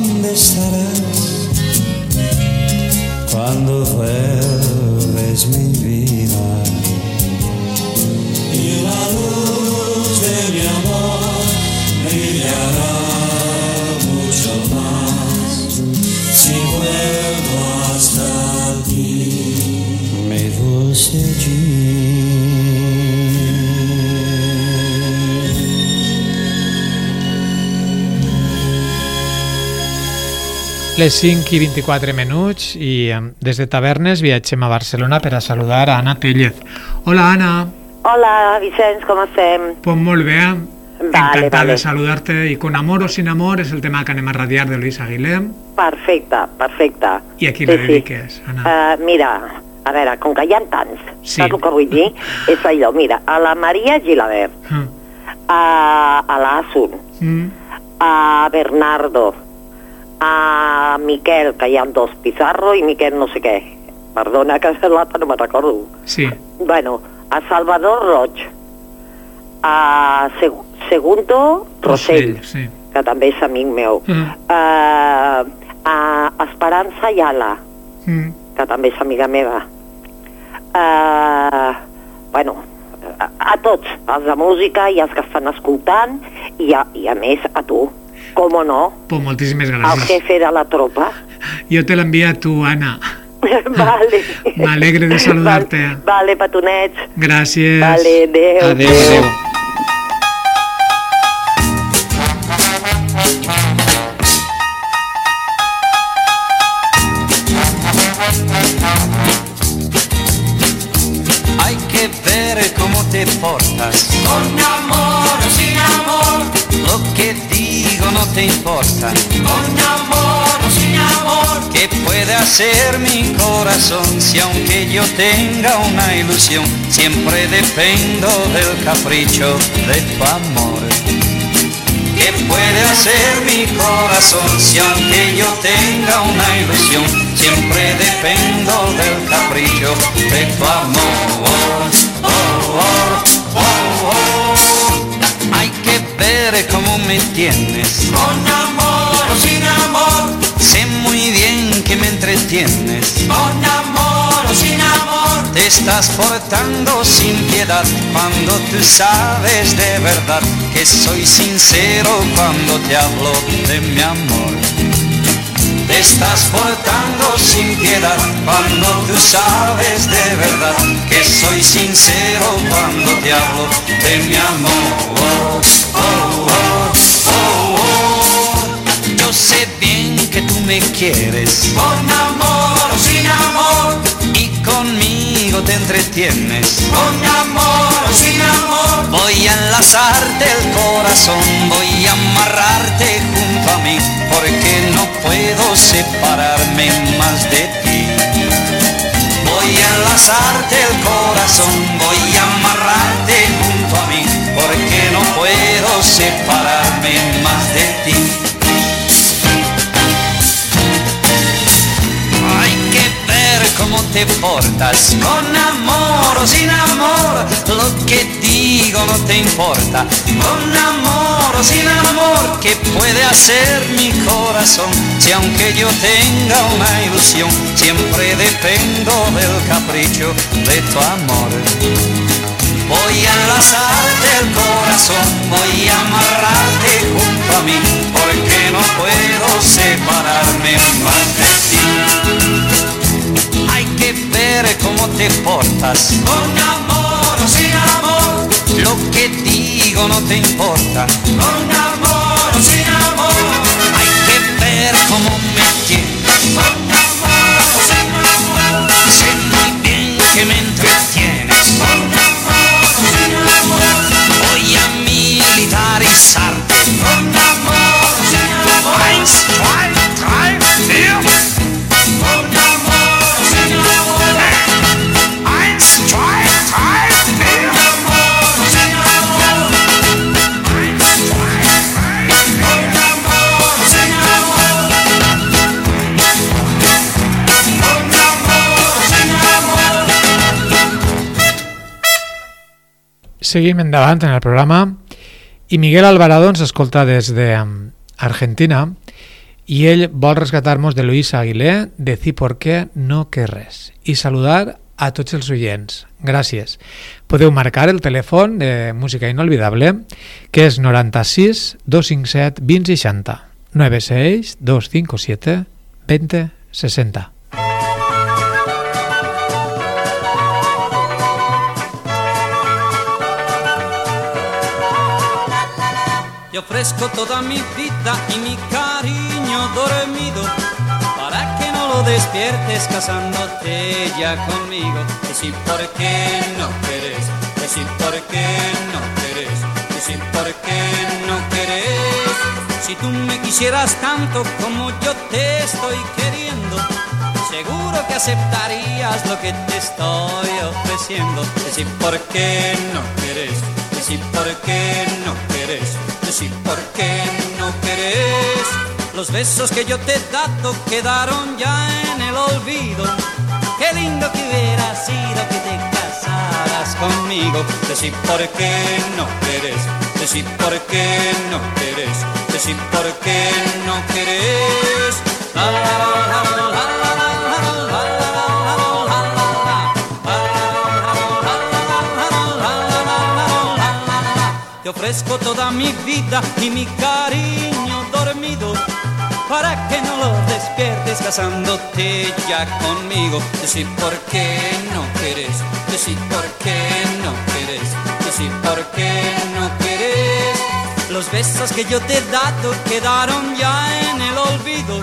dónde estarás cuando vuelves mi vida. Les 5 i 24 minuts i eh, des de Tavernes viatgem a Barcelona per a saludar a Anna Tellez. Hola, Anna. Hola, Vicenç, com estem? Pues molt bé. Vale, Encantada vale. de saludarte i con amor o sin amor és el tema que anem a radiar de Luis Aguilé. Perfecte, perfecte. I a qui Sí, sí. dediques, Anna? Uh, mira, a veure, com que hi ha tants, Sí. saps el que vull dir? [LAUGHS] És allò, mira, a la Maria Gilabert, Mm. a, a l'Asun, Mm. a Bernardo, a Miquel, que hi ha dos, Pizarro i Miquel no sé què. Perdona, que [LAUGHS] l'altre no me'n recordo. Sí. Bueno, a Salvador Roig, a Seg Segundo Rosell, Sí. que també és amic meu, Mm. uh, a Esperança Ayala, Mm. que també és amiga meva. Uh, bueno, a, a tots, els de música i els que estan escoltant, i a, i a més a tu, com no, Pues moltíssimes el gràcies. jefe de la tropa. Jo te l'envia a tu, Anna. [LAUGHS] vale. M'alegre de saludar-te. Vale, petonets. Gràcies. Vale, adeu. Adéu, adéu. Importa. Con amor o sin amor. ¿Qué puede hacer mi corazón si aunque yo tenga una ilusión, siempre dependo del capricho de tu amor? ¿Qué puede hacer mi corazón si aunque yo tenga una ilusión, siempre dependo del capricho de tu amor? Oh, oh, oh, oh. Ver cómo me tienes. Con amor o sin amor. Sé muy bien que me entretienes. Con amor o sin amor. Te estás portando sin piedad cuando tú sabes de verdad que soy sincero cuando te hablo de mi amor. Te estás portando sin piedad cuando tú sabes de verdad que soy sincero cuando te hablo de mi amor. Oh, oh, oh, oh, oh. Yo sé bien que tú me quieres con amor o sin amor te entretienes con amor o sin amor. Voy a enlazarte el corazón, voy a amarrarte junto a mí porque no puedo separarme más de ti. Voy a enlazarte el corazón, voy a amarrarte junto a mí porque no puedo separarme más cómo te portas, con amor o sin amor, lo que digo no te importa, con amor o sin amor, ¿qué puede hacer mi corazón? Si aunque yo tenga una ilusión, siempre dependo del capricho de tu amor. Voy a enlazarte el corazón, voy a amarrarte junto a mí, porque no puedo separarme más de ti. Ver cómo te portas, con amor o sin amor. Lo que digo no te importa, con amor o sin amor. Seguim endavant en el programa i Miguel Alvarado ens escolta des de um, Argentina i ell vol rescatar-nos de Luis Aguilé, decir por qué no que res i saludar a tots els oients. Gràcies. Podeu marcar el telèfon de Música Inolvidable que és 96 257 2060 96 257 2060 ofrezco toda mi vida y mi cariño dormido para que no lo despiertes casándote ya conmigo. Decir por qué no querés, decir por qué no querés, decir por qué no querés. Si tú me quisieras tanto como yo te estoy queriendo, seguro que aceptarías lo que te estoy ofreciendo. Decir por qué no querés, decir por qué no querés, decir por qué no querés. Los besos que yo te he dado quedaron ya en el olvido. Qué lindo que hubiera sido que te casaras conmigo. Decir por qué no querés, decir por qué no querés, decir por qué no querés. La, Ofrezco toda mi vida y mi cariño dormido para que no lo despiertes casándote ya conmigo. Decir por qué no quieres, decir por qué no quieres, decir por qué no quieres. Los besos que yo te he dado quedaron ya en el olvido.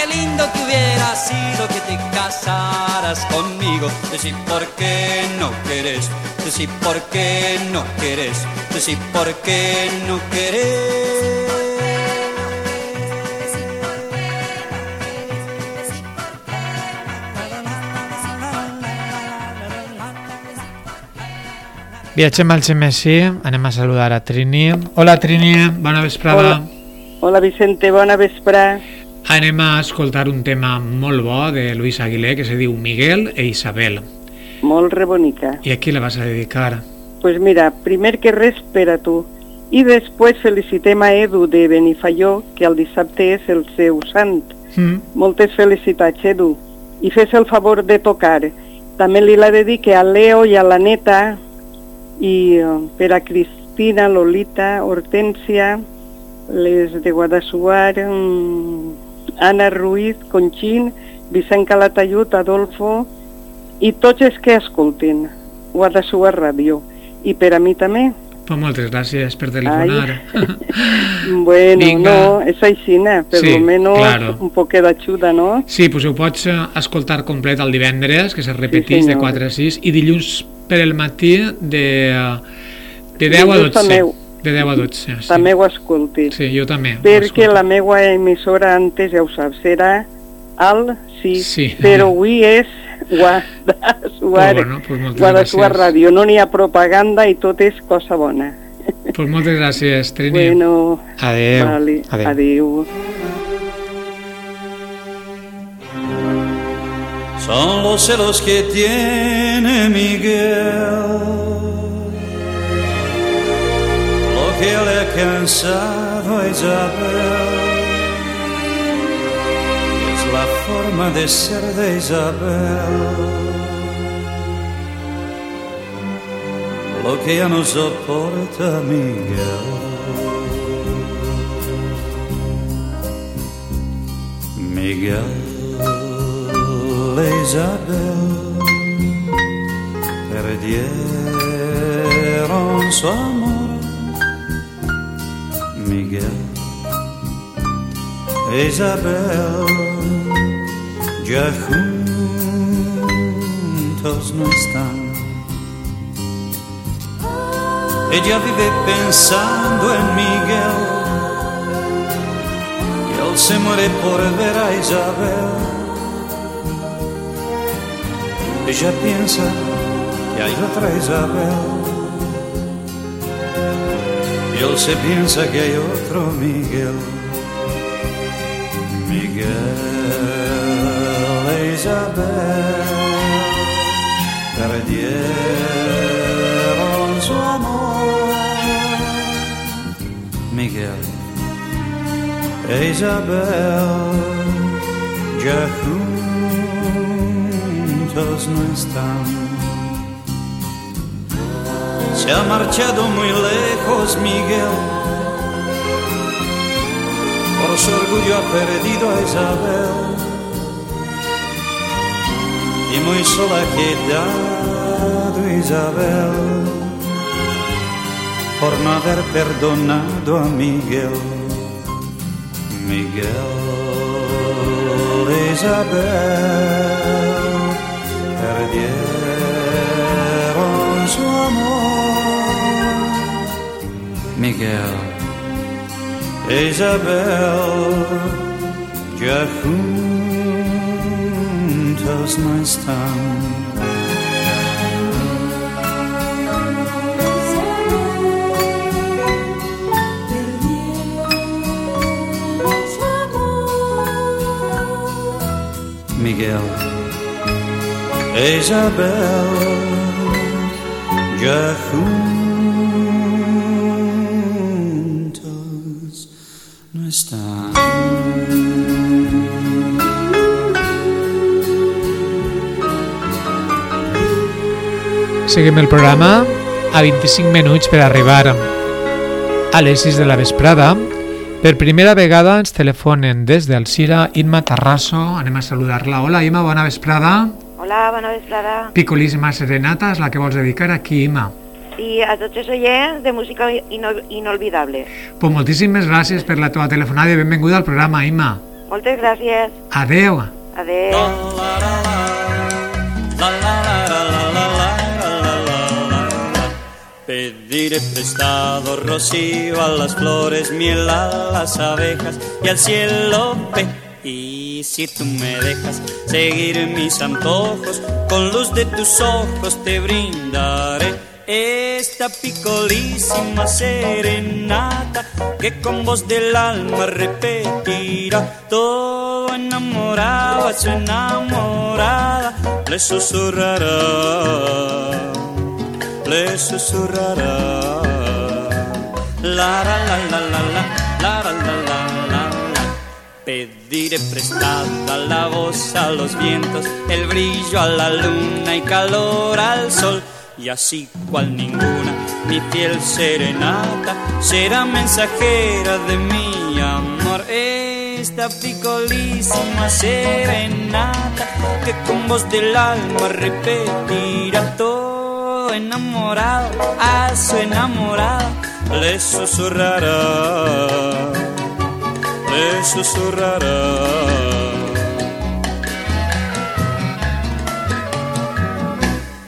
Qué lindo que hubiera sido que te casaras conmigo. Decir por qué no quieres, decir por qué no quieres, decir por qué no quieres. Viatgem al Xemessí, anem a saludar a Trini. Hola Trini, bona vesprada. Hola. Hola Vicente, bona vesprada. Anem a escoltar un tema molt bo de Luis Aguilé que se diu Miguel e Isabel. Molt rebonica. I a qui la vas a dedicar? Pues mira, primer que res per a tu. I després felicitem a Edu de Benifaió, que el dissabte és el seu sant. Mm. Moltes felicitats, Edu. I fes el favor de tocar. També li la dedique a Leo i a la neta, i eh, per a Cristina, Lolita, Hortència, les de Guadassuar, mm, Anna Ruiz, Conxín, Vicent Calatayud, Adolfo, i tots els que escoltin Guadassuar Ràdio. I per a mi també. Pues moltes gràcies per telefonar. [LAUGHS] Bueno, Vinga. no, és així, per Sí, lo menos claro. un poc d'ajuda, no? Sí, pues ho pots eh, escoltar complet el divendres, que se repeteix de senyor. 4 a 6, i dilluns per el matí de, eh, de 10 a Dilluns 12. també. De 10 a 12, sí. També ho escolti. Sí, jo també. Perquè la meva emissora antes, ja ho saps, era al sí, Sí. però avui és Guadassuar, Pues bueno, pues gràcies. Ràdio. No n'hi ha propaganda i tot és cosa bona. Pues moltes gràcies, Trini. Bueno, Adeu. vale, Adeu. adeu. Son los celos que tiene Miguel, lo que le ha cansado a Isabel. Es la forma de ser de Isabel, lo que ya no soporta Miguel. Miguel e Isabel perdieron su amor. Miguel Isabel ya juntos no están. Ella vive pensando en Miguel y él se muere por ver a Isabel. Ella piensa que hay otra Isabel. Él se piensa que hay otro Miguel. Miguel e Isabel perdieron su amor. Miguel e Isabel ya juntos no están. Se ha marchado muy lejos Miguel, por su orgullo ha perdido a Isabel y muy sola ha quedado Isabel. por no haber perdonado a Miguel. Miguel, Isabel, perdieron Miguel, Isabel, ya juntos no están. Miguel, Isabel, ya juntos Seguim el programa a 25 minuts per arribar a les 6 de la vesprada. Per primera vegada ens telefonen des d'Alcira Inma Tarraso. Anem a saludar-la. Hola, Imma, bona vesprada. Hola, bona vesprada. Picolíssima serenata és la que vols dedicar aquí, Imma. I a tots els oients de música ino- inolvidable. Pues moltíssimes gràcies per la teva telefonada i benvinguda al programa, Imma. Moltes gràcies. Adeu. Adeu. Pediré prestado rocío a las flores, miel a las abejas y al cielo ve. Y si tú me dejas seguir mis antojos, con luz de tus ojos te brindaré esta picolísima serenata que con voz del alma repetirá. Todo enamorado su enamorada le susurrará le susurrará. La la la la la la la la la la la. Pediré prestada la voz a los vientos, el brillo a la luna y calor al sol. Y así cual ninguna, mi fiel serenata será mensajera de mi amor. Esta picolísima serenata que con voz del alma repetirá todo enamorado a su enamorada le susurrará, le susurrará.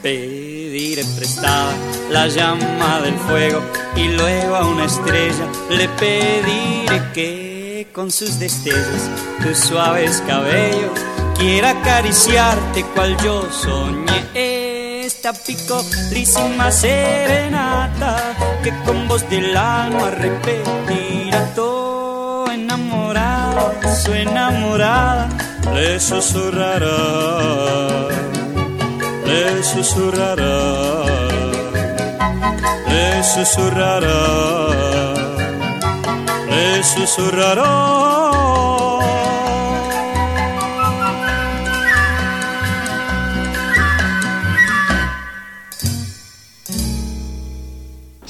Pediré prestada la llama del fuego y luego a una estrella. Le pediré que con sus destellos tus suaves cabellos quiera acariciarte cual yo soñé esta picolísima serenata que con voz del alma repetirá todo enamorado, su enamorada le susurrará, le susurrará, le susurrará, le susurrará.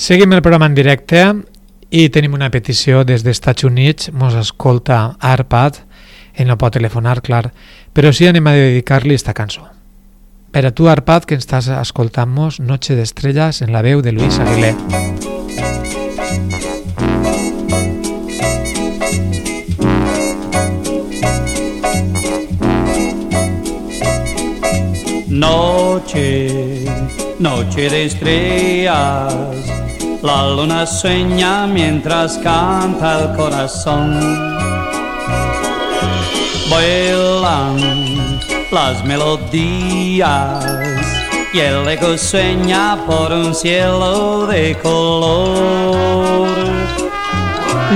Seguim el programa en directe i tenim una petició des dels Estats Units. Mos escolta Arpad, ell no pot telefonar, clar, però sí anem a dedicar-li esta cançó. Per a tu, Arpad, que estàs escoltant-nos Noche d'Estrelles en la veu de Luis Aguilé. Noche, noche de estrellas, la luna sueña mientras canta el corazón. Vuelan las melodías y el eco sueña por un cielo de color.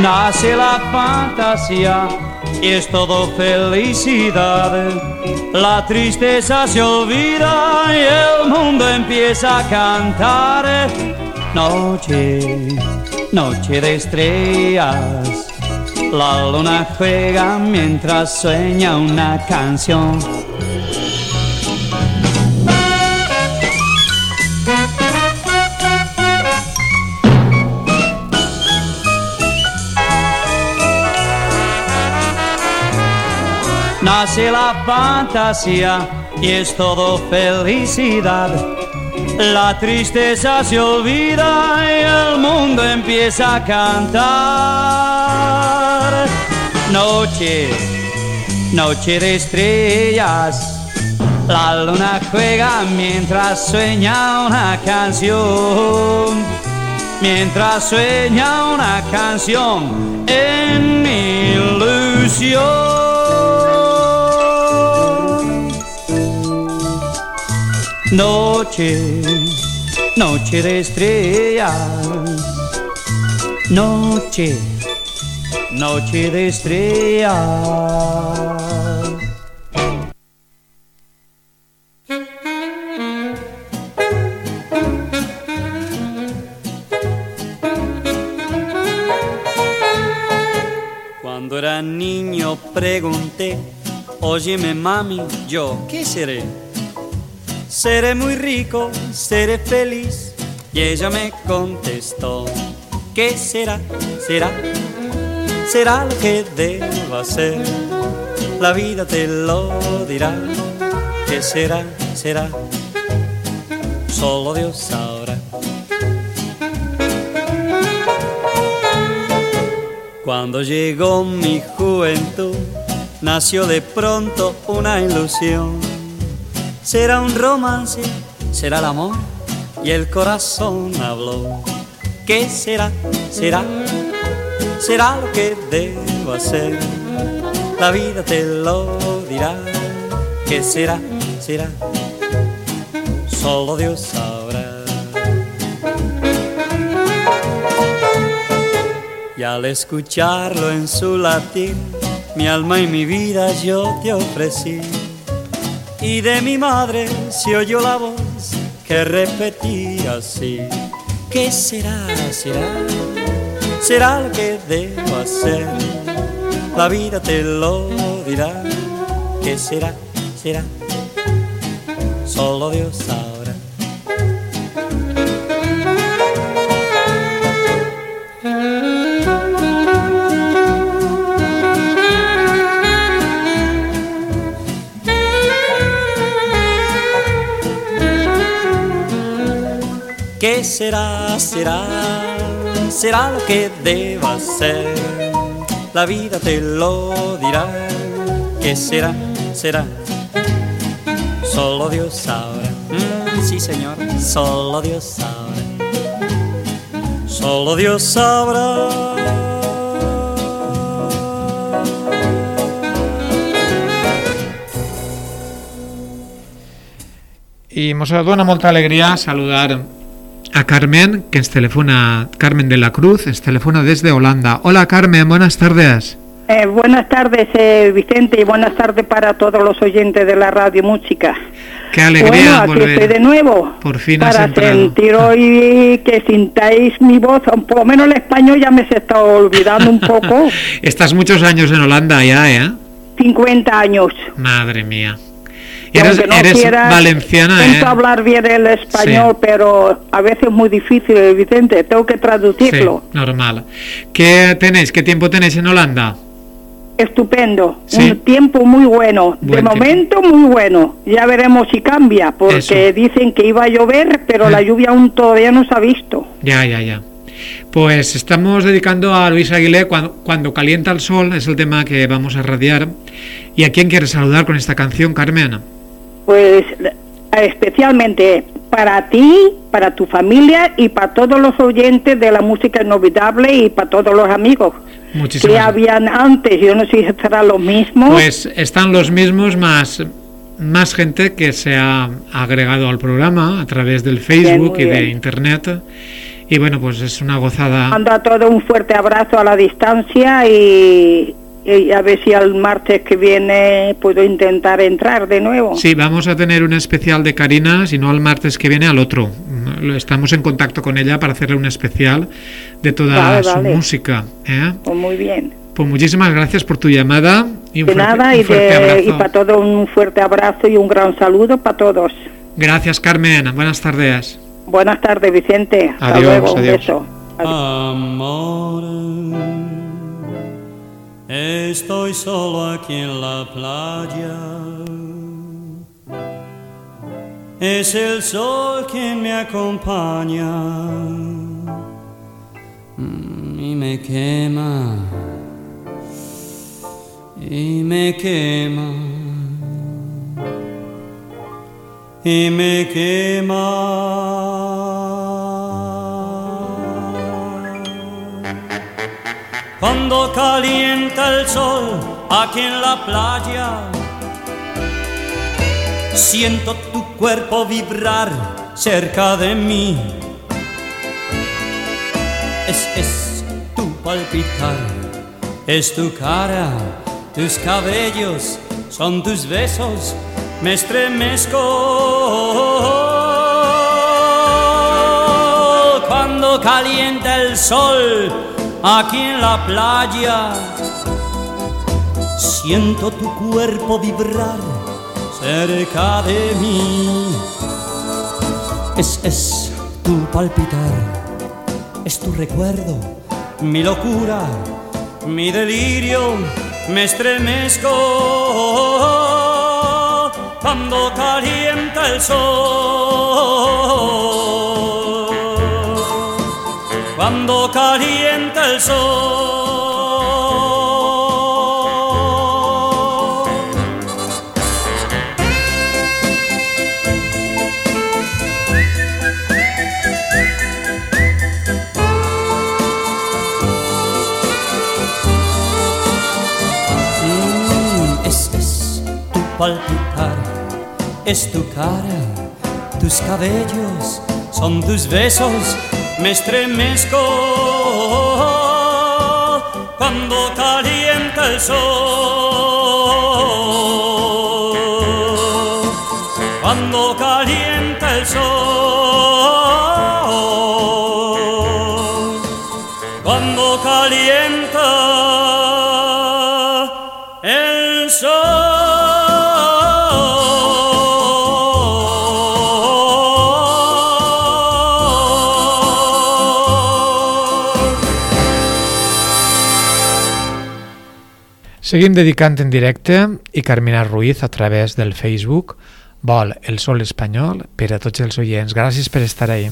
Nace la fantasía y es todo felicidad. La tristeza se olvida y el mundo empieza a cantar. Noche, noche de estrellas. La luna juega mientras sueña una canción. Nace la fantasía y es todo felicidad. La tristeza se olvida y el mundo empieza a cantar. Noche, noche de estrellas. La luna juega mientras sueña una canción. Mientras sueña una canción en mi ilusión. Noche, noche de estrellas. Noche, noche de estrellas. Cuando era niño pregunté, óyeme mami, yo, ¿qué seré? Seré muy rico, seré feliz. Y ella me contestó, ¿qué será? ¿Será? Será lo que debo hacer. La vida te lo dirá. ¿Qué será? Será. Solo Dios sabrá. Cuando llegó mi juventud, nació de pronto una ilusión. Será un romance, será el amor, y el corazón habló. ¿Qué será? ¿Será? Será lo que debo hacer. La vida te lo dirá. ¿Qué será? ¿Será? Solo Dios sabrá. Y al escucharlo en su latir, mi alma y mi vida yo te ofrecí. Y de mi madre se oyó la voz que repetía así. ¿Qué será? ¿Será? Será lo que debo hacer. La vida te lo dirá. ¿Qué será? ¿Será? Solo Dios sabrá. ¿Qué será? ¿Será? Será lo que debo hacer. La vida te lo dirá. ¿Qué será? Será. Solo Dios sabrá. Mm, sí, señor. Solo Dios sabrá. Solo Dios sabrá. I mos dona molta alegria saludar a Carmen, que ens telefona, Carmen de la Cruz, ens telefona desde Holanda. Hola Carmen, buenas tardes. Eh, buenas tardes, eh, Vicente, y buenas tardes para todos los oyentes de la radio música. Qué alegría bueno, aquí volver. estoy de nuevo. Por fin has para entrado. sentir hoy que sintáis mi voz, por lo menos el español ya me se está olvidando un poco. [LAUGHS] Estás muchos años en Holanda ya, ¿eh? 50 años. Madre mía. Eres, aunque no eres quiera, valenciana, ¿eh? Intento hablar bien el español, pero a veces es muy difícil, Vicente, tengo que traducirlo. Sí, normal. ¿Qué tenéis? ¿Qué tiempo tenéis en Holanda? Estupendo, Sí. un tiempo muy bueno, de Buen tiempo. momento muy bueno, ya veremos si cambia, porque Eso. Eh. dicen que iba a llover, pero la lluvia aún todavía no se ha visto. Ya, ya, ya. Pues estamos dedicando a Luis Aguilé cuando, cuando calienta el sol, es el tema que vamos a radiar. ¿Y a quién quieres saludar con esta canción, Carmen? Pues especialmente para ti, para tu familia y para todos los oyentes de la música inolvidable y para todos los amigos Muchísimas que habían antes, yo no sé si será lo mismo. Pues están los mismos más más gente que se ha agregado al programa a través del Facebook y de bien. internet. Y bueno, pues es una gozada. Mando a todos un fuerte abrazo a la distancia y, y a ver si al martes que viene puedo intentar entrar de nuevo. Sí, vamos a tener un especial de Karina, si no al martes que viene al otro. Lo- Estamos en contacto con ella para hacerle un especial de toda Vale, su vale. música. ¿eh? Pues muy bien. Pues muchísimas gracias por tu llamada y un De fuerte, nada un y, de, abrazo. y para todos un fuerte abrazo y un gran saludo para todos. Gracias, Carmen. Buenas tardes. Buenas tardes, Vicente. Hasta Adiós, luego. Un adiós. beso. Amor, estoy solo aquí en la playa. es el sol quien me acompaña. Mm, y me quema. Y me quema. Y me quema cuando calienta el sol aquí en la playa siento tu cuerpo vibrar cerca de mí es, es tu palpitar, es tu cara, tus cabellos, son tus besos, me estremezco. Cuando calienta el sol aquí en la playa, siento tu cuerpo vibrar cerca de mí. Es, es tu palpitar es tu recuerdo, mi locura, mi delirio, me estremezco cuando calienta el sol, cuando calienta el sol. palpitar es tu cara, tus cabellos, son tus besos, me estremezco. Cuando calienta el sol, cuando calienta el sol, Seguim dedicant en directe i Carmina Ruiz a través del Facebook vol el sol espanyol per a tots els oients. Gràcies per estar ahí.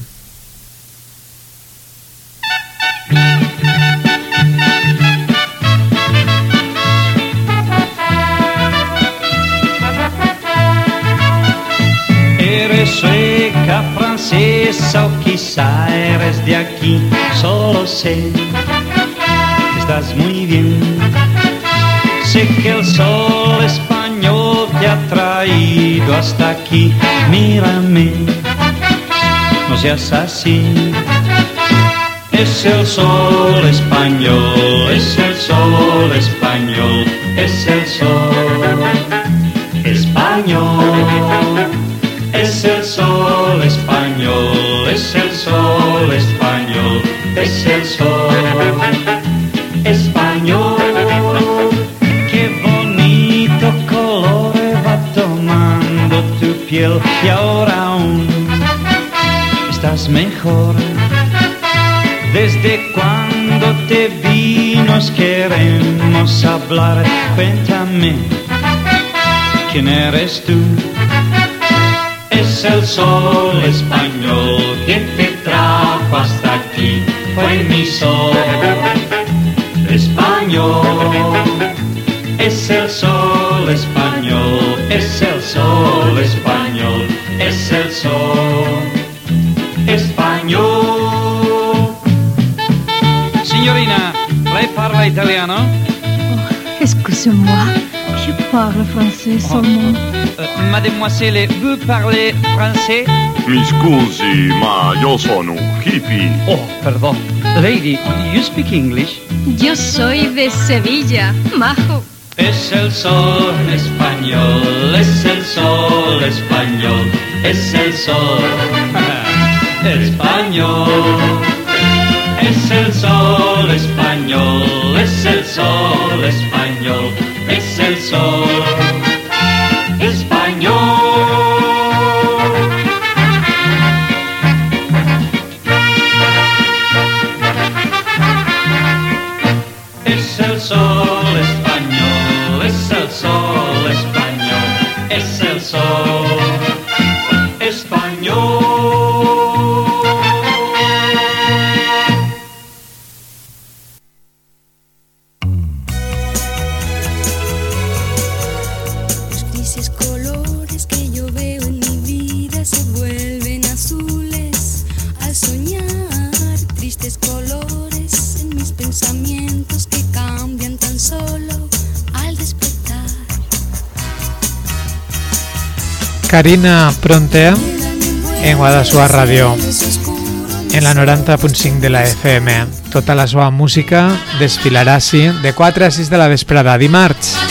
Eres sueca, francesa o quizá eres de aquí, solo sé que estás muy bien. Sé que el sol español te ha traído hasta aquí, mírame, no seas así. Es el sol español, es el sol español, es el sol español. Es el sol español, es el sol español, es el sol piel y ahora aún estás mejor. Desde cuando te vi nos queremos hablar, cuéntame quién eres tú. Es el sol español que te trajo hasta aquí, fue mi sol español. Es el sol español, es el sol español, es el sol español. Signorina, lei parla italiano? Excusez-moi, je parle français seulement. Euh, mademoiselle, vous parlez français? Mi scusi, ma io sono hippie. Oh, perdón. Lady, you speak English? Yo soy de Sevilla, majo. Es el sol [LAUGHS] español, es el sol español, es el sol español. Es el sol español, es el sol español, es el sol Karina Pronte en Guadassuar Ràdio en la 90.5 de la FM. Tota la seva música desfilarà així de 4 a 6 de la vesprada dimarts.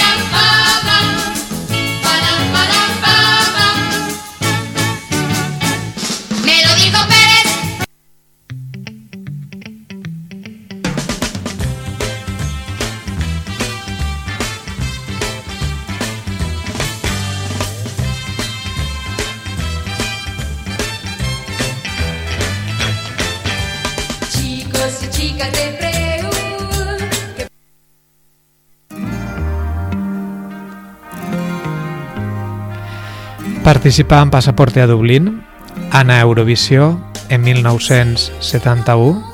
Participà en Passaporte a Dublín, Anna Eurovisió en 1971,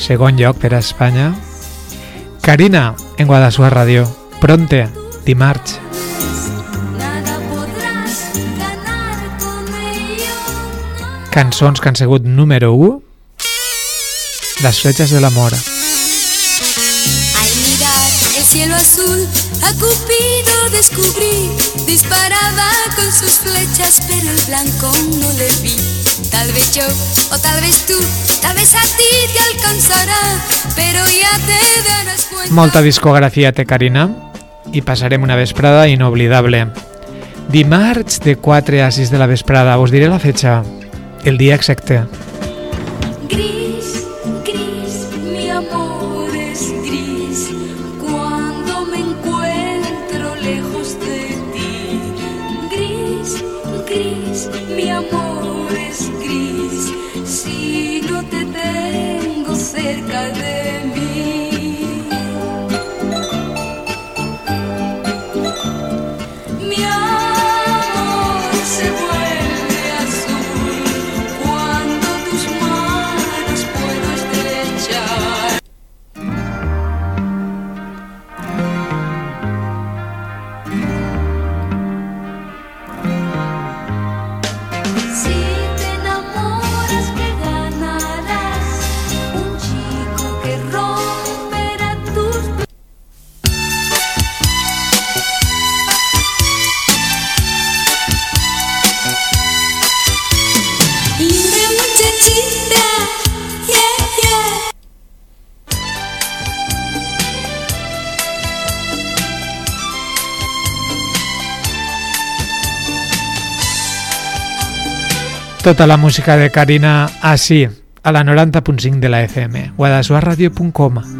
segon lloc per a Espanya. Karina en Guadassuar Ràdio, Pronte, dimarts. Cançons que han sigut número 1 Les fletxes de l'amor. Al mirar el cielo azul, a Cupido descubrí. Disparaba con sus flechas, pero el blanco no le vi. Tal vez yo, o tal vez tú, tal vez a ti te alcanzará, pero ya te darás cuenta. Molta discografia té Karina i passarem una vesprada inoblidable. Dimarts de 4 a 6 de la vesprada, us diré la fetxa, el dia exacte. Tota la música de Karina així, a la 90.5 de la FM, guadassuarradio.com.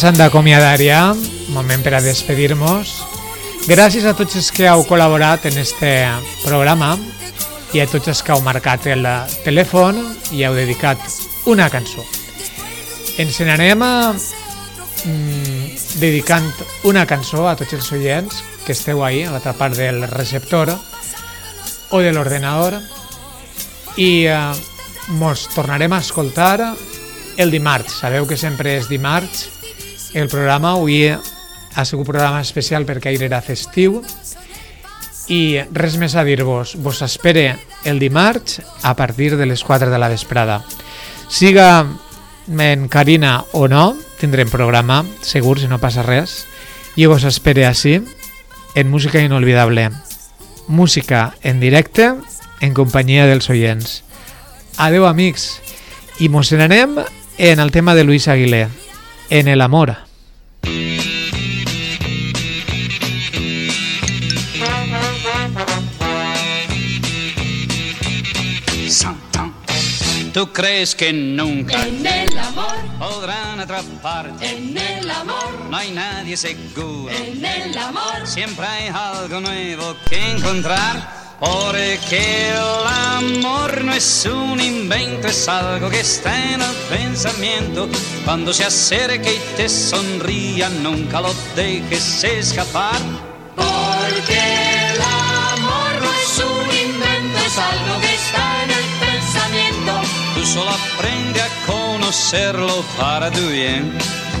pueden. Ens han d'acomiadar ja, moment per a despedir-nos. Gràcies a tots els que heu col·laborat en este programa i a tots els que heu marcat el telèfon i heu dedicat una cançó. Ens n'anem a mm, dedicant una cançó a tots els oients que esteu ahí, a l'altra part del receptor o de l'ordenador i eh, mos tornarem a escoltar el dimarts. Sabeu que sempre és dimarts el programa. Avui ha sigut un programa especial perquè ahir era festiu i res més a dir-vos. Vos espere el dimarts a partir de les 4 de la vesprada. Siga en Carina o no, tindrem programa, segur, si no passa res. I vos espere així, en Música Inolvidable. Música en directe, en companyia dels oients. Adeu, amics. I mos n'anem en el tema de Luis Aguilé, en el amor. Tú crees que nunca En el amor, podrán atraparte. en el amor, No hay nadie seguro. en el amor. Siempre hay algo nuevo que encontrar. Porque el amor no es un invento, es algo que está en el pensamiento. Cuando se acerque y te sonría, nunca lo dejes escapar. Porque el amor no es un invento, es algo que está en el pensamiento. Tú solo aprende a conocerlo para tu bien.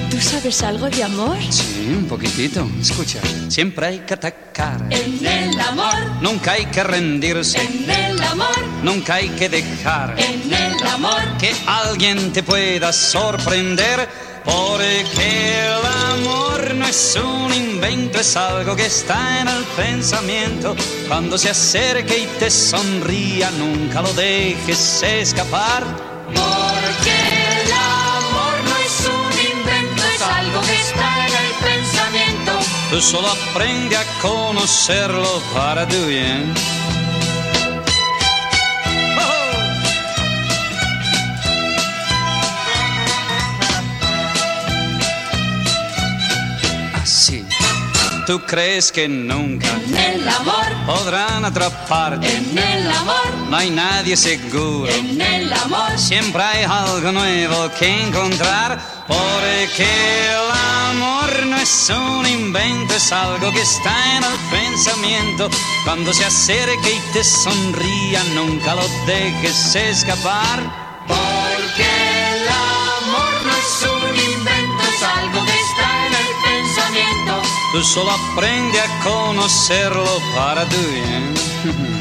¿Tú sabes algo de amor? Sí, un poquitito. Escucha, siempre hay que atacar. En el amor, Nunca hay que rendirse. en el amor, Nunca hay que dejar en el amor. que alguien te pueda sorprender. Porque el amor no es un invento, es algo que está en el pensamiento. Cuando se acerque y te sonría, nunca lo dejes escapar. Porque algo que está en el pensamiento. Tú solo aprende a conocerlo para tu bien. Tú crees que nunca En el amor, podrán atraparte. en el amor, No hay nadie seguro. en el amor. Siempre hay algo nuevo que encontrar. Porque el amor no es un invento, es algo que está en el pensamiento. Cuando se acerque y te sonría, nunca lo dejes escapar. Porque el amor no es un invento, es algo que Tú solo aprende a conocerlo para tu bien. [LAUGHS]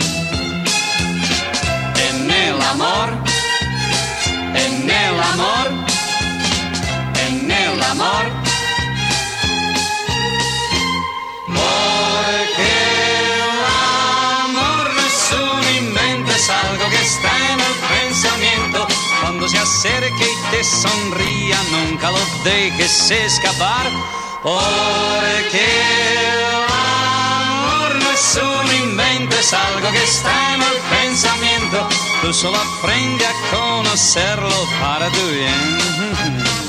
En el amor, en el amor. Porque el amor no es un es algo que está en el pensamiento. Cuando se acerque y te sonría, nunca lo dejes escapar. Porque el amor no es algo que está en el pensamiento. Solo aprende a conocerlo para tu bien.